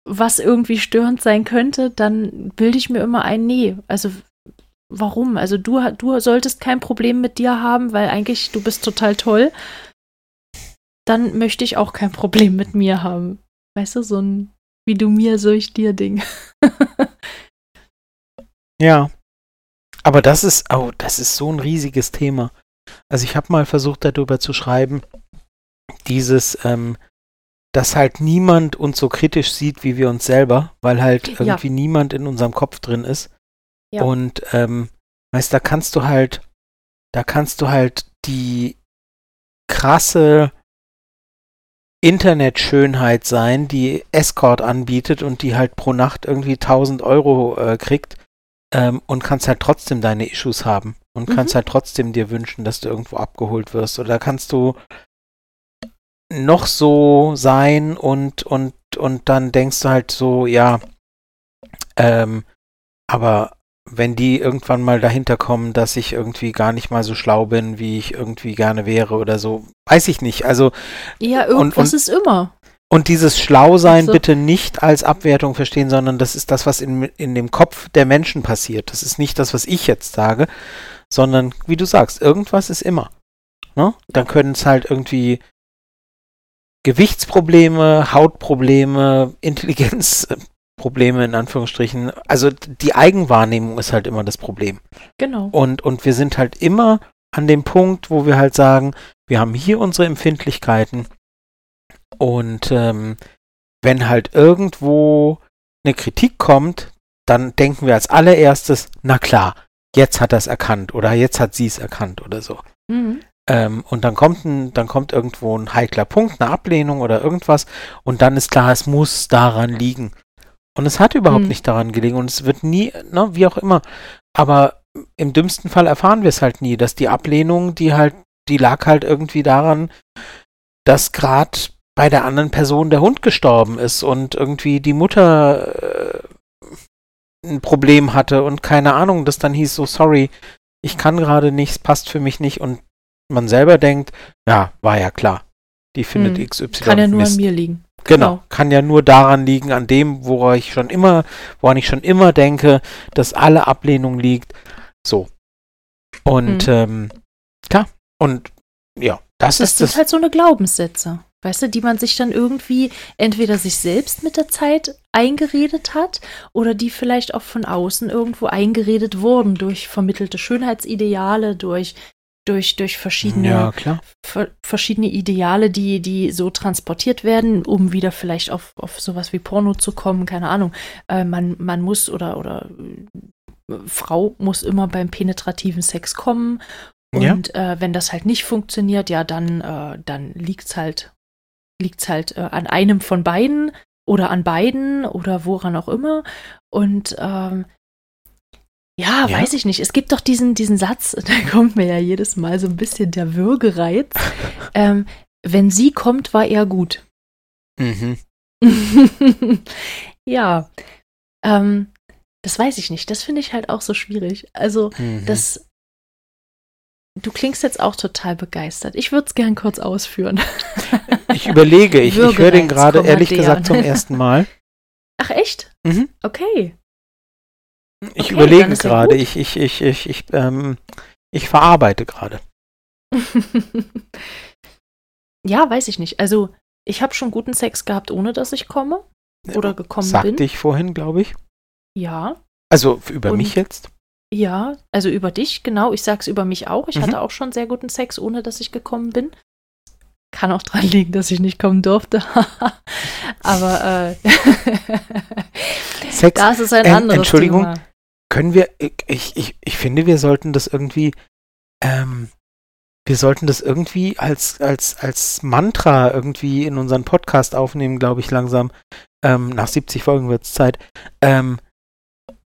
was irgendwie störend sein könnte, dann bilde ich mir immer ein, nee, also warum? Also du, du solltest kein Problem mit dir haben, weil eigentlich du bist total toll dann möchte ich auch kein Problem mit mir haben. Weißt du, so ein wie du mir, so ich dir Ding. ja. Aber das ist, oh, das ist so ein riesiges Thema. Also ich habe mal versucht darüber zu schreiben, dieses, ähm, dass halt niemand uns so kritisch sieht wie wir uns selber, weil halt irgendwie ja. niemand in unserem Kopf drin ist. Ja. Und ähm, weißt, da kannst du halt, da kannst du halt die krasse Internetschönheit sein, die Escort anbietet und die halt pro Nacht irgendwie 1000 Euro äh, kriegt ähm, und kannst halt trotzdem deine Issues haben und mhm. kannst halt trotzdem dir wünschen, dass du irgendwo abgeholt wirst oder kannst du noch so sein und und und dann denkst du halt so, ja, ähm, aber wenn die irgendwann mal dahinter kommen, dass ich irgendwie gar nicht mal so schlau bin, wie ich irgendwie gerne wäre oder so, weiß ich nicht. Also ja, irgendwas und, und, ist immer. Und dieses Schlausein also. bitte nicht als Abwertung verstehen, sondern das ist das, was in, in dem Kopf der Menschen passiert. Das ist nicht das, was ich jetzt sage, sondern wie du sagst, irgendwas ist immer. Ne? Dann können es halt irgendwie Gewichtsprobleme, Hautprobleme, Intelligenz, Probleme in Anführungsstrichen. Also die Eigenwahrnehmung ist halt immer das Problem. Genau. Und, und wir sind halt immer an dem Punkt, wo wir halt sagen, wir haben hier unsere Empfindlichkeiten und ähm, wenn halt irgendwo eine Kritik kommt, dann denken wir als allererstes, na klar, jetzt hat er es erkannt oder jetzt hat sie es erkannt oder so. Mhm. Ähm, und dann kommt, ein, dann kommt irgendwo ein heikler Punkt, eine Ablehnung oder irgendwas und dann ist klar, es muss daran liegen. Und es hat überhaupt Hm. nicht daran gelegen und es wird nie, ne, wie auch immer. Aber im dümmsten Fall erfahren wir es halt nie, dass die Ablehnung, die halt, die lag halt irgendwie daran, dass gerade bei der anderen Person der Hund gestorben ist und irgendwie die Mutter äh, ein Problem hatte und keine Ahnung, das dann hieß so, sorry, ich kann gerade nichts, passt für mich nicht und man selber denkt, ja, war ja klar. Die findet Hm. XY Kann ja nur Mist. an mir liegen. Genau, kann ja nur daran liegen, an dem, woran ich schon immer, woran ich schon immer denke, dass alle Ablehnung liegt. So. Und Mhm. ähm, klar, und ja, das, Das ist sind das. halt so eine Glaubenssätze, weißt du, die man sich dann irgendwie entweder sich selbst mit der Zeit eingeredet hat oder die vielleicht auch von außen irgendwo eingeredet wurden durch vermittelte Schönheitsideale, durch durch durch verschiedene ja, ver verschiedene Ideale, die, die so transportiert werden, um wieder vielleicht auf, auf sowas wie Porno zu kommen, keine Ahnung. Äh, man, man muss oder, oder äh, Frau muss immer beim penetrativen Sex kommen. Ja. Und äh, wenn das halt nicht funktioniert, ja, dann, äh, dann liegt's halt, liegt's halt äh, an einem von beiden oder an beiden oder woran auch immer. Und ähm, ja, Ja. weiß ich nicht. Es gibt doch diesen, diesen Satz, da kommt mir ja jedes Mal so ein bisschen der Würgereiz. ähm, wenn sie kommt, war er gut. Mhm. ja. Ähm, das weiß ich nicht. Das finde ich halt auch so schwierig. Also, Mhm. das. Du klingst jetzt auch total begeistert. Ich würde es gern kurz ausführen. ich überlege, ich, ich höre den gerade ehrlich gesagt zum ersten Mal. Ach, echt? Mhm. Okay. Ich Okay, überlege gerade, ich, ich, ich, ich, ich, ähm, ich verarbeite gerade. ja, weiß ich nicht. Also, ich habe schon guten Sex gehabt, ohne dass ich komme oder gekommen Sagte bin. ich vorhin, glaube ich. Ja, Also über Und- mich jetzt. ja. Also über dich, genau. Ich sag's über mich auch. Ich Mhm. hatte auch schon sehr guten Sex, ohne dass ich gekommen bin. Kann auch dran liegen, dass ich nicht kommen durfte. Aber äh, Sex, das ist ein anderes Entschuldigung. Thema. Können wir, ich, ich, ich finde, wir sollten das irgendwie, ähm, wir sollten das irgendwie als, als, als Mantra irgendwie in unseren Podcast aufnehmen, glaube ich, langsam. Ähm, nach 70 Folgen wird es Zeit. Ähm,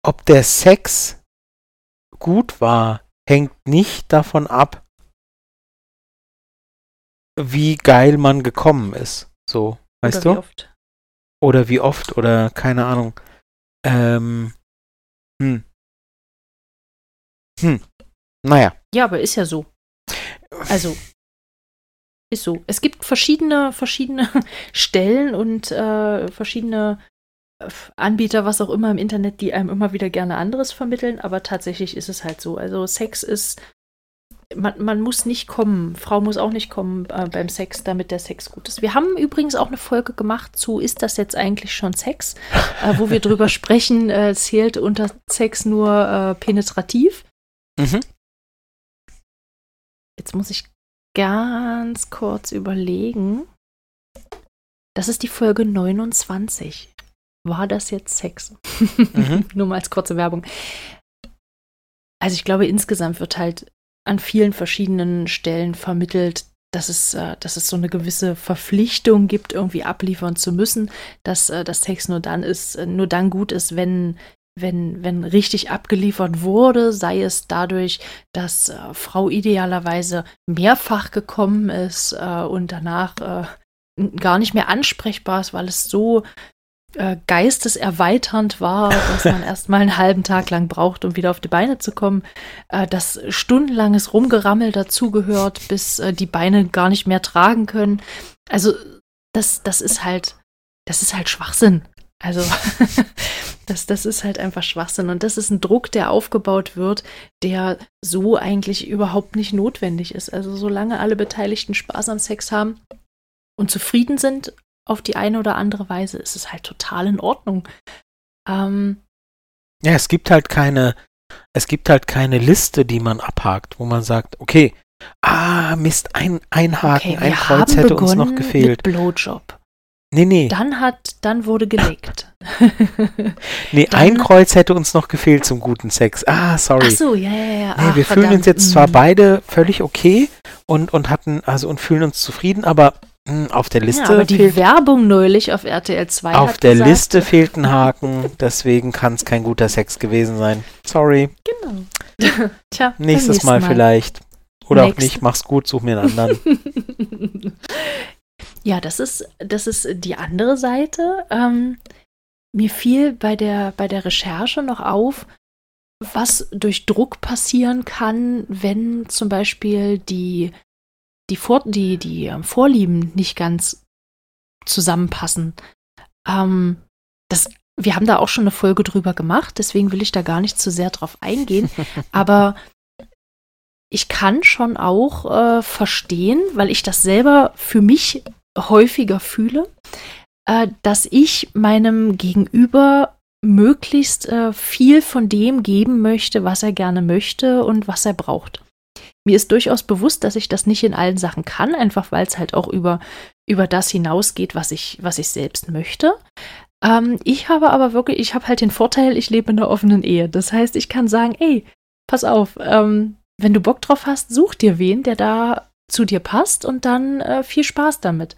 ob der Sex gut war, hängt nicht davon ab, wie geil man gekommen ist. So, weißt Oder wie du? oft. Oder wie oft oder keine Ahnung. Ähm, hm. Hm. Naja. Ja, aber ist ja so. Also, ist so. Es gibt verschiedene, verschiedene Stellen und äh, verschiedene äh, Anbieter, was auch immer im Internet, die einem immer wieder gerne anderes vermitteln, aber tatsächlich ist es halt so. Also Sex ist, man, man muss nicht kommen, Frau muss auch nicht kommen äh, beim Sex, damit der Sex gut ist. Wir haben übrigens auch eine Folge gemacht zu, ist das jetzt eigentlich schon Sex? Äh, wo wir drüber sprechen, äh, zählt unter Sex nur äh, penetrativ. Mhm. Jetzt muss ich ganz kurz überlegen. Das ist die Folge 29. War das jetzt Sex? Mhm. Nur mal als kurze Werbung. Also ich glaube, insgesamt wird halt an vielen verschiedenen Stellen vermittelt, dass es, äh, dass es so eine gewisse Verpflichtung gibt, irgendwie abliefern zu müssen, dass äh, das Sex nur dann ist, äh, nur dann gut ist, wenn, wenn, wenn richtig abgeliefert wurde, sei es dadurch, dass äh, Frau idealerweise mehrfach gekommen ist äh, und danach äh, gar nicht mehr ansprechbar ist, weil es so äh, geisteserweiternd war, dass man erstmal einen halben Tag lang braucht, um wieder auf die Beine zu kommen, äh, dass stundenlanges Rumgerammel dazugehört, bis äh, die Beine gar nicht mehr tragen können. Also das, das ist halt, das ist halt Schwachsinn. Also das, das ist halt einfach Schwachsinn. Und das ist ein Druck, der aufgebaut wird, der so eigentlich überhaupt nicht notwendig ist. Also solange alle Beteiligten Spaß am Sex haben und zufrieden sind auf die eine oder andere Weise, ist es halt total in Ordnung. Ähm, Ja, es gibt halt keine, es gibt halt keine Liste, die man abhakt, wo man sagt, okay, ah, Mist, ein, ein Haken, okay, ein Kreuz hätte uns noch gefehlt. Mit Blowjob. Nee, nee, Dann hat, dann wurde gelegt. nee, dann- ein Kreuz hätte uns noch gefehlt zum guten Sex. Ah, sorry. Ach so, ja, ja, ja. Nee, Ach, wir fühlen uns jetzt zwar Mm. beide völlig okay und, und hatten, also und fühlen uns zufrieden, aber Hm, Auf der Liste Ja, aber die fehlt, Werbung neulich auf RTL 2 auf der gesagt, Liste fehlt ein Haken, deswegen kann es kein guter Sex gewesen sein. Sorry. Genau. Tja, Nächstes nächsten Mal, vielleicht. Oder auch Next. nicht. Mach's gut, such mir einen anderen. ja, das ist, das ist die andere Seite. Ähm, mir fiel bei der, bei der Recherche noch auf, was durch Druck passieren kann, wenn zum Beispiel die, die, Vor die, die ähm, Vorlieben nicht ganz zusammenpassen. Ähm, das, wir haben da auch schon eine Folge drüber gemacht, deswegen will ich da gar nicht zu sehr drauf eingehen. Aber ich kann schon auch äh, verstehen, weil ich das selber für mich häufiger fühle, äh, dass ich meinem Gegenüber möglichst äh, viel von dem geben möchte, was er gerne möchte und was er braucht. Mir ist durchaus bewusst, dass ich das nicht in allen Sachen kann, einfach weil es halt auch über, über das hinausgeht, was ich, was ich selbst möchte. Ähm, ich habe aber wirklich, ich habe halt den Vorteil, ich lebe in einer offenen Ehe. Das heißt, ich kann sagen, ey, pass auf, ähm, wenn du Bock drauf hast, such dir wen, der da zu dir passt und dann äh, viel Spaß damit.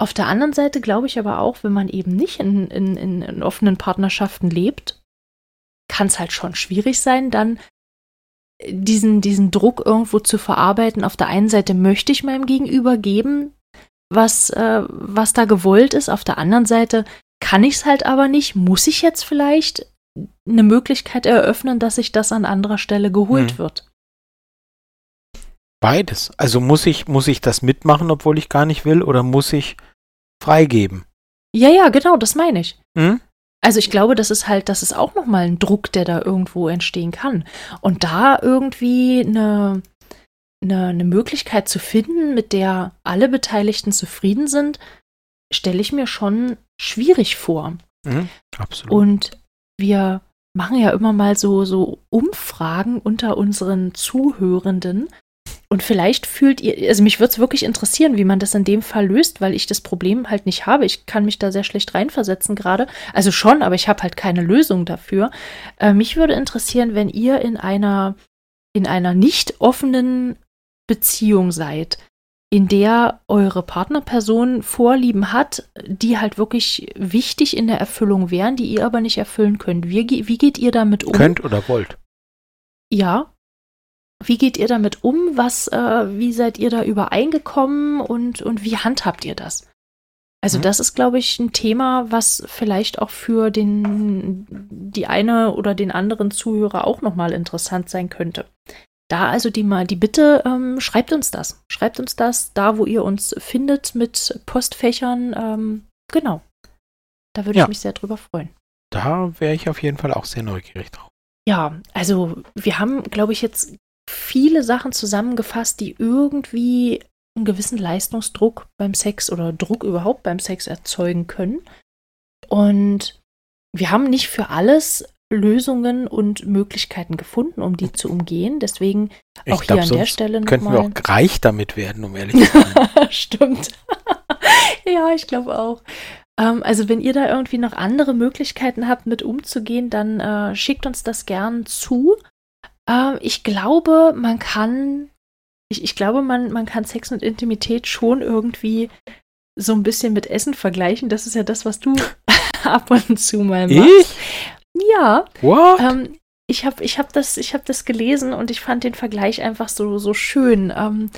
Auf der anderen Seite glaube ich aber auch, wenn man eben nicht in, in, in, in offenen Partnerschaften lebt, kann es halt schon schwierig sein, dann diesen, diesen Druck irgendwo zu verarbeiten. Auf der einen Seite möchte ich meinem Gegenüber geben, was, äh, was da gewollt ist. Auf der anderen Seite kann ich es halt aber nicht. Muss ich jetzt vielleicht eine Möglichkeit eröffnen, dass sich das an anderer Stelle geholt Hm. wird? Beides. Also muss ich, muss ich das mitmachen, obwohl ich gar nicht will, oder muss ich freigeben? Ja, ja, genau, das meine ich. Hm? Also ich glaube, das ist halt, das ist auch nochmal ein Druck, der da irgendwo entstehen kann. Und da irgendwie eine, eine, eine Möglichkeit zu finden, mit der alle Beteiligten zufrieden sind, stelle ich mir schon schwierig vor. Mhm. Absolut. Und wir machen ja immer mal so, so Umfragen unter unseren Zuhörenden. Und vielleicht fühlt ihr, also mich würde es wirklich interessieren, wie man das in dem Fall löst, weil ich das Problem halt nicht habe. Ich kann mich da sehr schlecht reinversetzen gerade. Also schon, aber ich habe halt keine Lösung dafür. Äh, mich würde interessieren, wenn ihr in einer, in einer nicht offenen Beziehung seid, in der eure Partnerperson Vorlieben hat, die halt wirklich wichtig in der Erfüllung wären, die ihr aber nicht erfüllen könnt. Wie, wie geht ihr damit um? Könnt oder wollt. Ja. Wie geht ihr damit um? Was, äh, wie seid ihr da übereingekommen und, und wie handhabt ihr das? Also, Mhm. das ist, glaube ich, ein Thema, was vielleicht auch für den, die eine oder den anderen Zuhörer auch nochmal interessant sein könnte. Da also die mal die Bitte, ähm, schreibt uns das. Schreibt uns das, da wo ihr uns findet mit Postfächern. Ähm, genau. Da würde Ja. ich mich sehr drüber freuen. Da wäre ich auf jeden Fall auch sehr neugierig drauf. Ja, also wir haben, glaube ich, jetzt viele Sachen zusammengefasst, die irgendwie einen gewissen Leistungsdruck beim Sex oder Druck überhaupt beim Sex erzeugen können. Und wir haben nicht für alles Lösungen und Möglichkeiten gefunden, um die zu umgehen. Deswegen Ich auch glaub, hier an der Stelle Könnten wir nochmal. auch reich damit werden, um ehrlich zu sein. Stimmt. ja, ich glaube auch. Ähm, also wenn ihr da irgendwie noch andere Möglichkeiten habt, mit umzugehen, dann äh, schickt uns das gern zu. Ähm, ich glaube, man kann, ich, ich glaube, man, man kann Sex und Intimität schon irgendwie so ein bisschen mit Essen vergleichen. Das ist ja das, was du ab und zu mal machst. ich? Ja, What? ähm, ich habe ich hab das, ich hab das gelesen und ich fand den Vergleich einfach so, so schön. Ähm,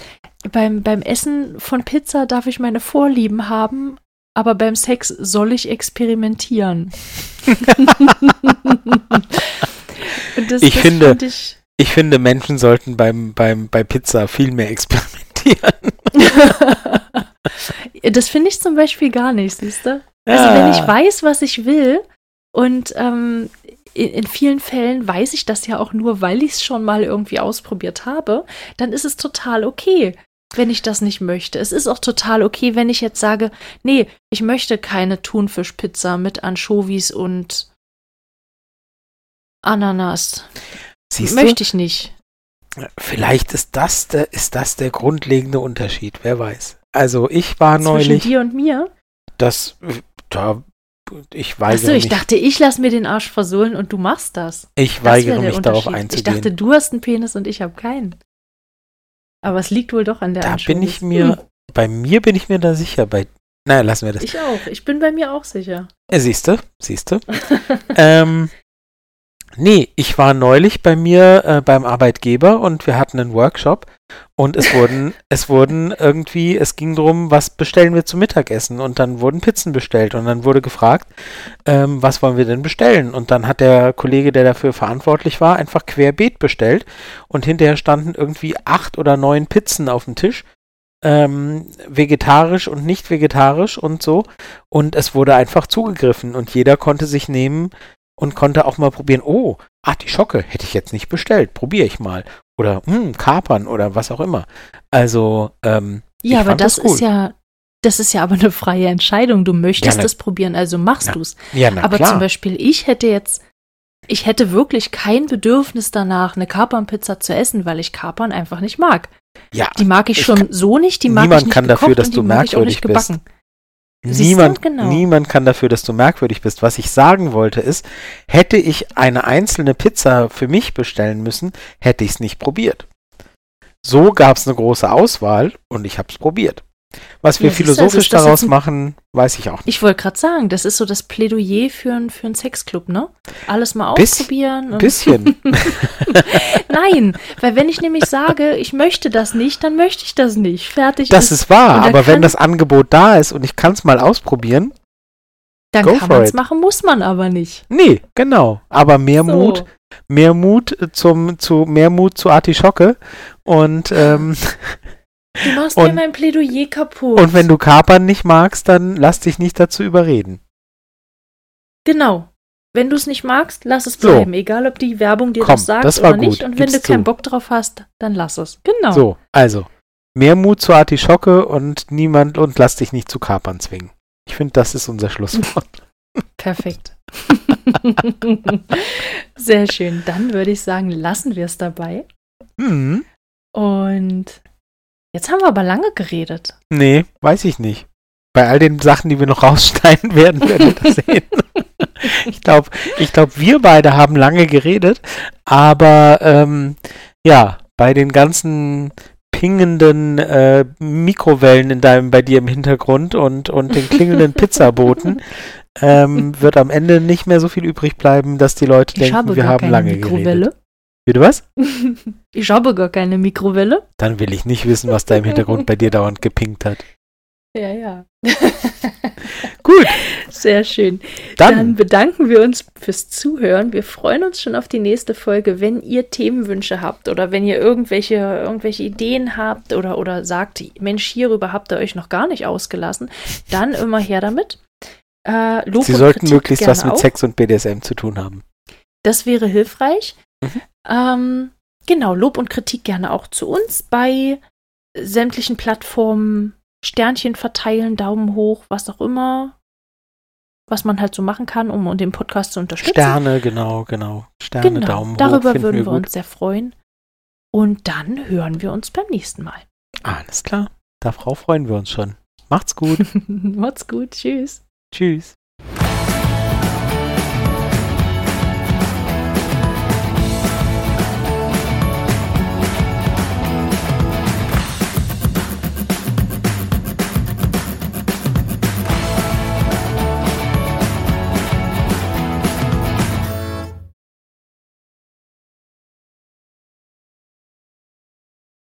beim, beim Essen von Pizza darf ich meine Vorlieben haben, aber beim Sex soll ich experimentieren. und das, Ich das finde- fand ich, Ich finde, Menschen sollten beim, beim, bei Pizza viel mehr experimentieren. das finde ich zum Beispiel gar nicht, siehst du? Also wenn ich weiß, was ich will und ähm, in, in vielen Fällen weiß ich das ja auch nur, weil ich es schon mal irgendwie ausprobiert habe, dann ist es total okay, wenn ich das nicht möchte. Es ist auch total okay, wenn ich jetzt sage, nee, ich möchte keine Thunfischpizza mit Anchovies und Ananas. Siehst möchte ich nicht. du, vielleicht ist das, der, ist das der grundlegende Unterschied, wer weiß. Also ich war Zwischen neulich, dir und mir. das, da, ich weigere Achso, ich dachte, ich lasse mir den Arsch versohlen und du machst das. ich Das weigere mich darauf Unterschied. Ich einzugehen. dachte, du hast einen Penis und ich habe keinen. Aber es liegt wohl doch an der da bin ich mir bei mir bin ich mir da sicher. Bei, naja, lassen wir das. Ich auch. Ich bin bei mir auch sicher. Äh, siehste, siehste. ähm, nee, ich war neulich bei mir äh, beim Arbeitgeber und wir hatten einen Workshop und es wurden, es wurden irgendwie, es ging darum, was bestellen wir zum Mittagessen und dann wurden Pizzen bestellt und dann wurde gefragt, ähm, was wollen wir denn bestellen? Und dann hat der Kollege, der dafür verantwortlich war, einfach querbeet bestellt und hinterher standen irgendwie acht oder neun Pizzen auf dem Tisch ähm, vegetarisch und nicht vegetarisch und so. Und es wurde einfach zugegriffen und jeder konnte sich nehmen und konnte auch mal probieren, oh, ach, die Schocke hätte ich jetzt nicht bestellt, probiere ich mal. Oder, hm, Kapern oder was auch immer. Also, ähm, Ja, aber das, das cool. ist ja, das ist ja aber eine freie Entscheidung. Du möchtest Ja, na- es probieren, also machst Ja, du's. Ja, na Aber klar. zum Beispiel, ich hätte jetzt, ich hätte wirklich kein Bedürfnis danach, eine Kapernpizza zu essen, weil ich Kapern einfach nicht mag. ja, Die mag ich Ich schon kann- so nicht, die mag niemand ich nicht kann dafür, dass du merkwürdig bist. gebacken. Niemand, Genau. niemand kann dafür, dass du merkwürdig bist. Was ich sagen wollte ist, hätte ich eine einzelne Pizza für mich bestellen müssen, hätte ich es nicht probiert. So gab es eine große Auswahl und ich habe es probiert. Was wir Ja, du, also philosophisch ist das daraus ein- machen, weiß ich auch nicht. Ich wollte gerade sagen, das ist so das Plädoyer für, ein- für einen Sexclub, ne? Alles mal Biss- ausprobieren. Ein bisschen. Nein, weil wenn ich nämlich sage, ich möchte das nicht, dann möchte ich das nicht. Fertig Das ist wahr, und da aber wenn kann- das Angebot da ist und ich kann es mal ausprobieren, Dann kann man es machen, muss man aber nicht. nee, genau. Aber mehr so. Mut, mehr Mut zum, zu, mehr Mut zu Artischocke und, ähm, Du machst mir Und- mein Plädoyer kaputt. und wenn du Kapern nicht magst, dann lass dich nicht dazu überreden. Genau. Wenn du es nicht magst, lass es So. bleiben. Egal, ob die Werbung dir Komm, das sagt das war oder nicht. gut. Und wenn Gib's du keinen zu. Bock drauf hast, dann lass es. Genau. So, also, mehr Mut zur Artischocke und niemand und lass dich nicht zu Kapern zwingen. Ich finde, das ist unser Schlusswort. Perfekt. Sehr schön. Dann würde ich sagen, lassen wir es dabei. Hm, Und jetzt haben wir aber lange geredet. nee, weiß ich nicht. Bei all den Sachen, die wir noch rausschneiden werden, werden wir das sehen. ich glaube, ich glaub, wir beide haben lange geredet, aber ähm, ja, bei den ganzen pingenden äh, Mikrowellen in deinem, bei dir im Hintergrund und, und den klingelnden Pizzaboten ähm, wird am Ende nicht mehr so viel übrig bleiben, dass die Leute Ich denken, wir haben lange geredet. Bitte was? Ich habe gar keine Mikrowelle. Dann will ich nicht wissen, was da im Hintergrund bei dir dauernd gepinkt hat. Ja, ja. Gut, Sehr schön. Dann dann, bedanken wir uns fürs Zuhören. Wir freuen uns schon auf die nächste Folge. Wenn ihr Themenwünsche habt oder wenn ihr irgendwelche, irgendwelche Ideen habt oder, oder sagt, Mensch, hierüber habt ihr euch noch gar nicht ausgelassen, dann immer her damit. Äh, Sie sollten möglichst was mit auch. Sex und BDSM zu tun haben. Das wäre hilfreich. Mhm. Ähm, genau, Lob und Kritik gerne auch zu uns bei sämtlichen Plattformen. Sternchen verteilen, Daumen hoch, was auch immer. Was man halt so machen kann, um den Podcast zu unterstützen. Sterne, genau, genau. Sterne, genau, Daumen hoch. darüber würden wir, wir uns sehr freuen. Und dann hören wir uns beim nächsten Mal. Alles klar. Darauf freuen wir uns schon. Macht's gut. Macht's gut. Tschüss. Tschüss.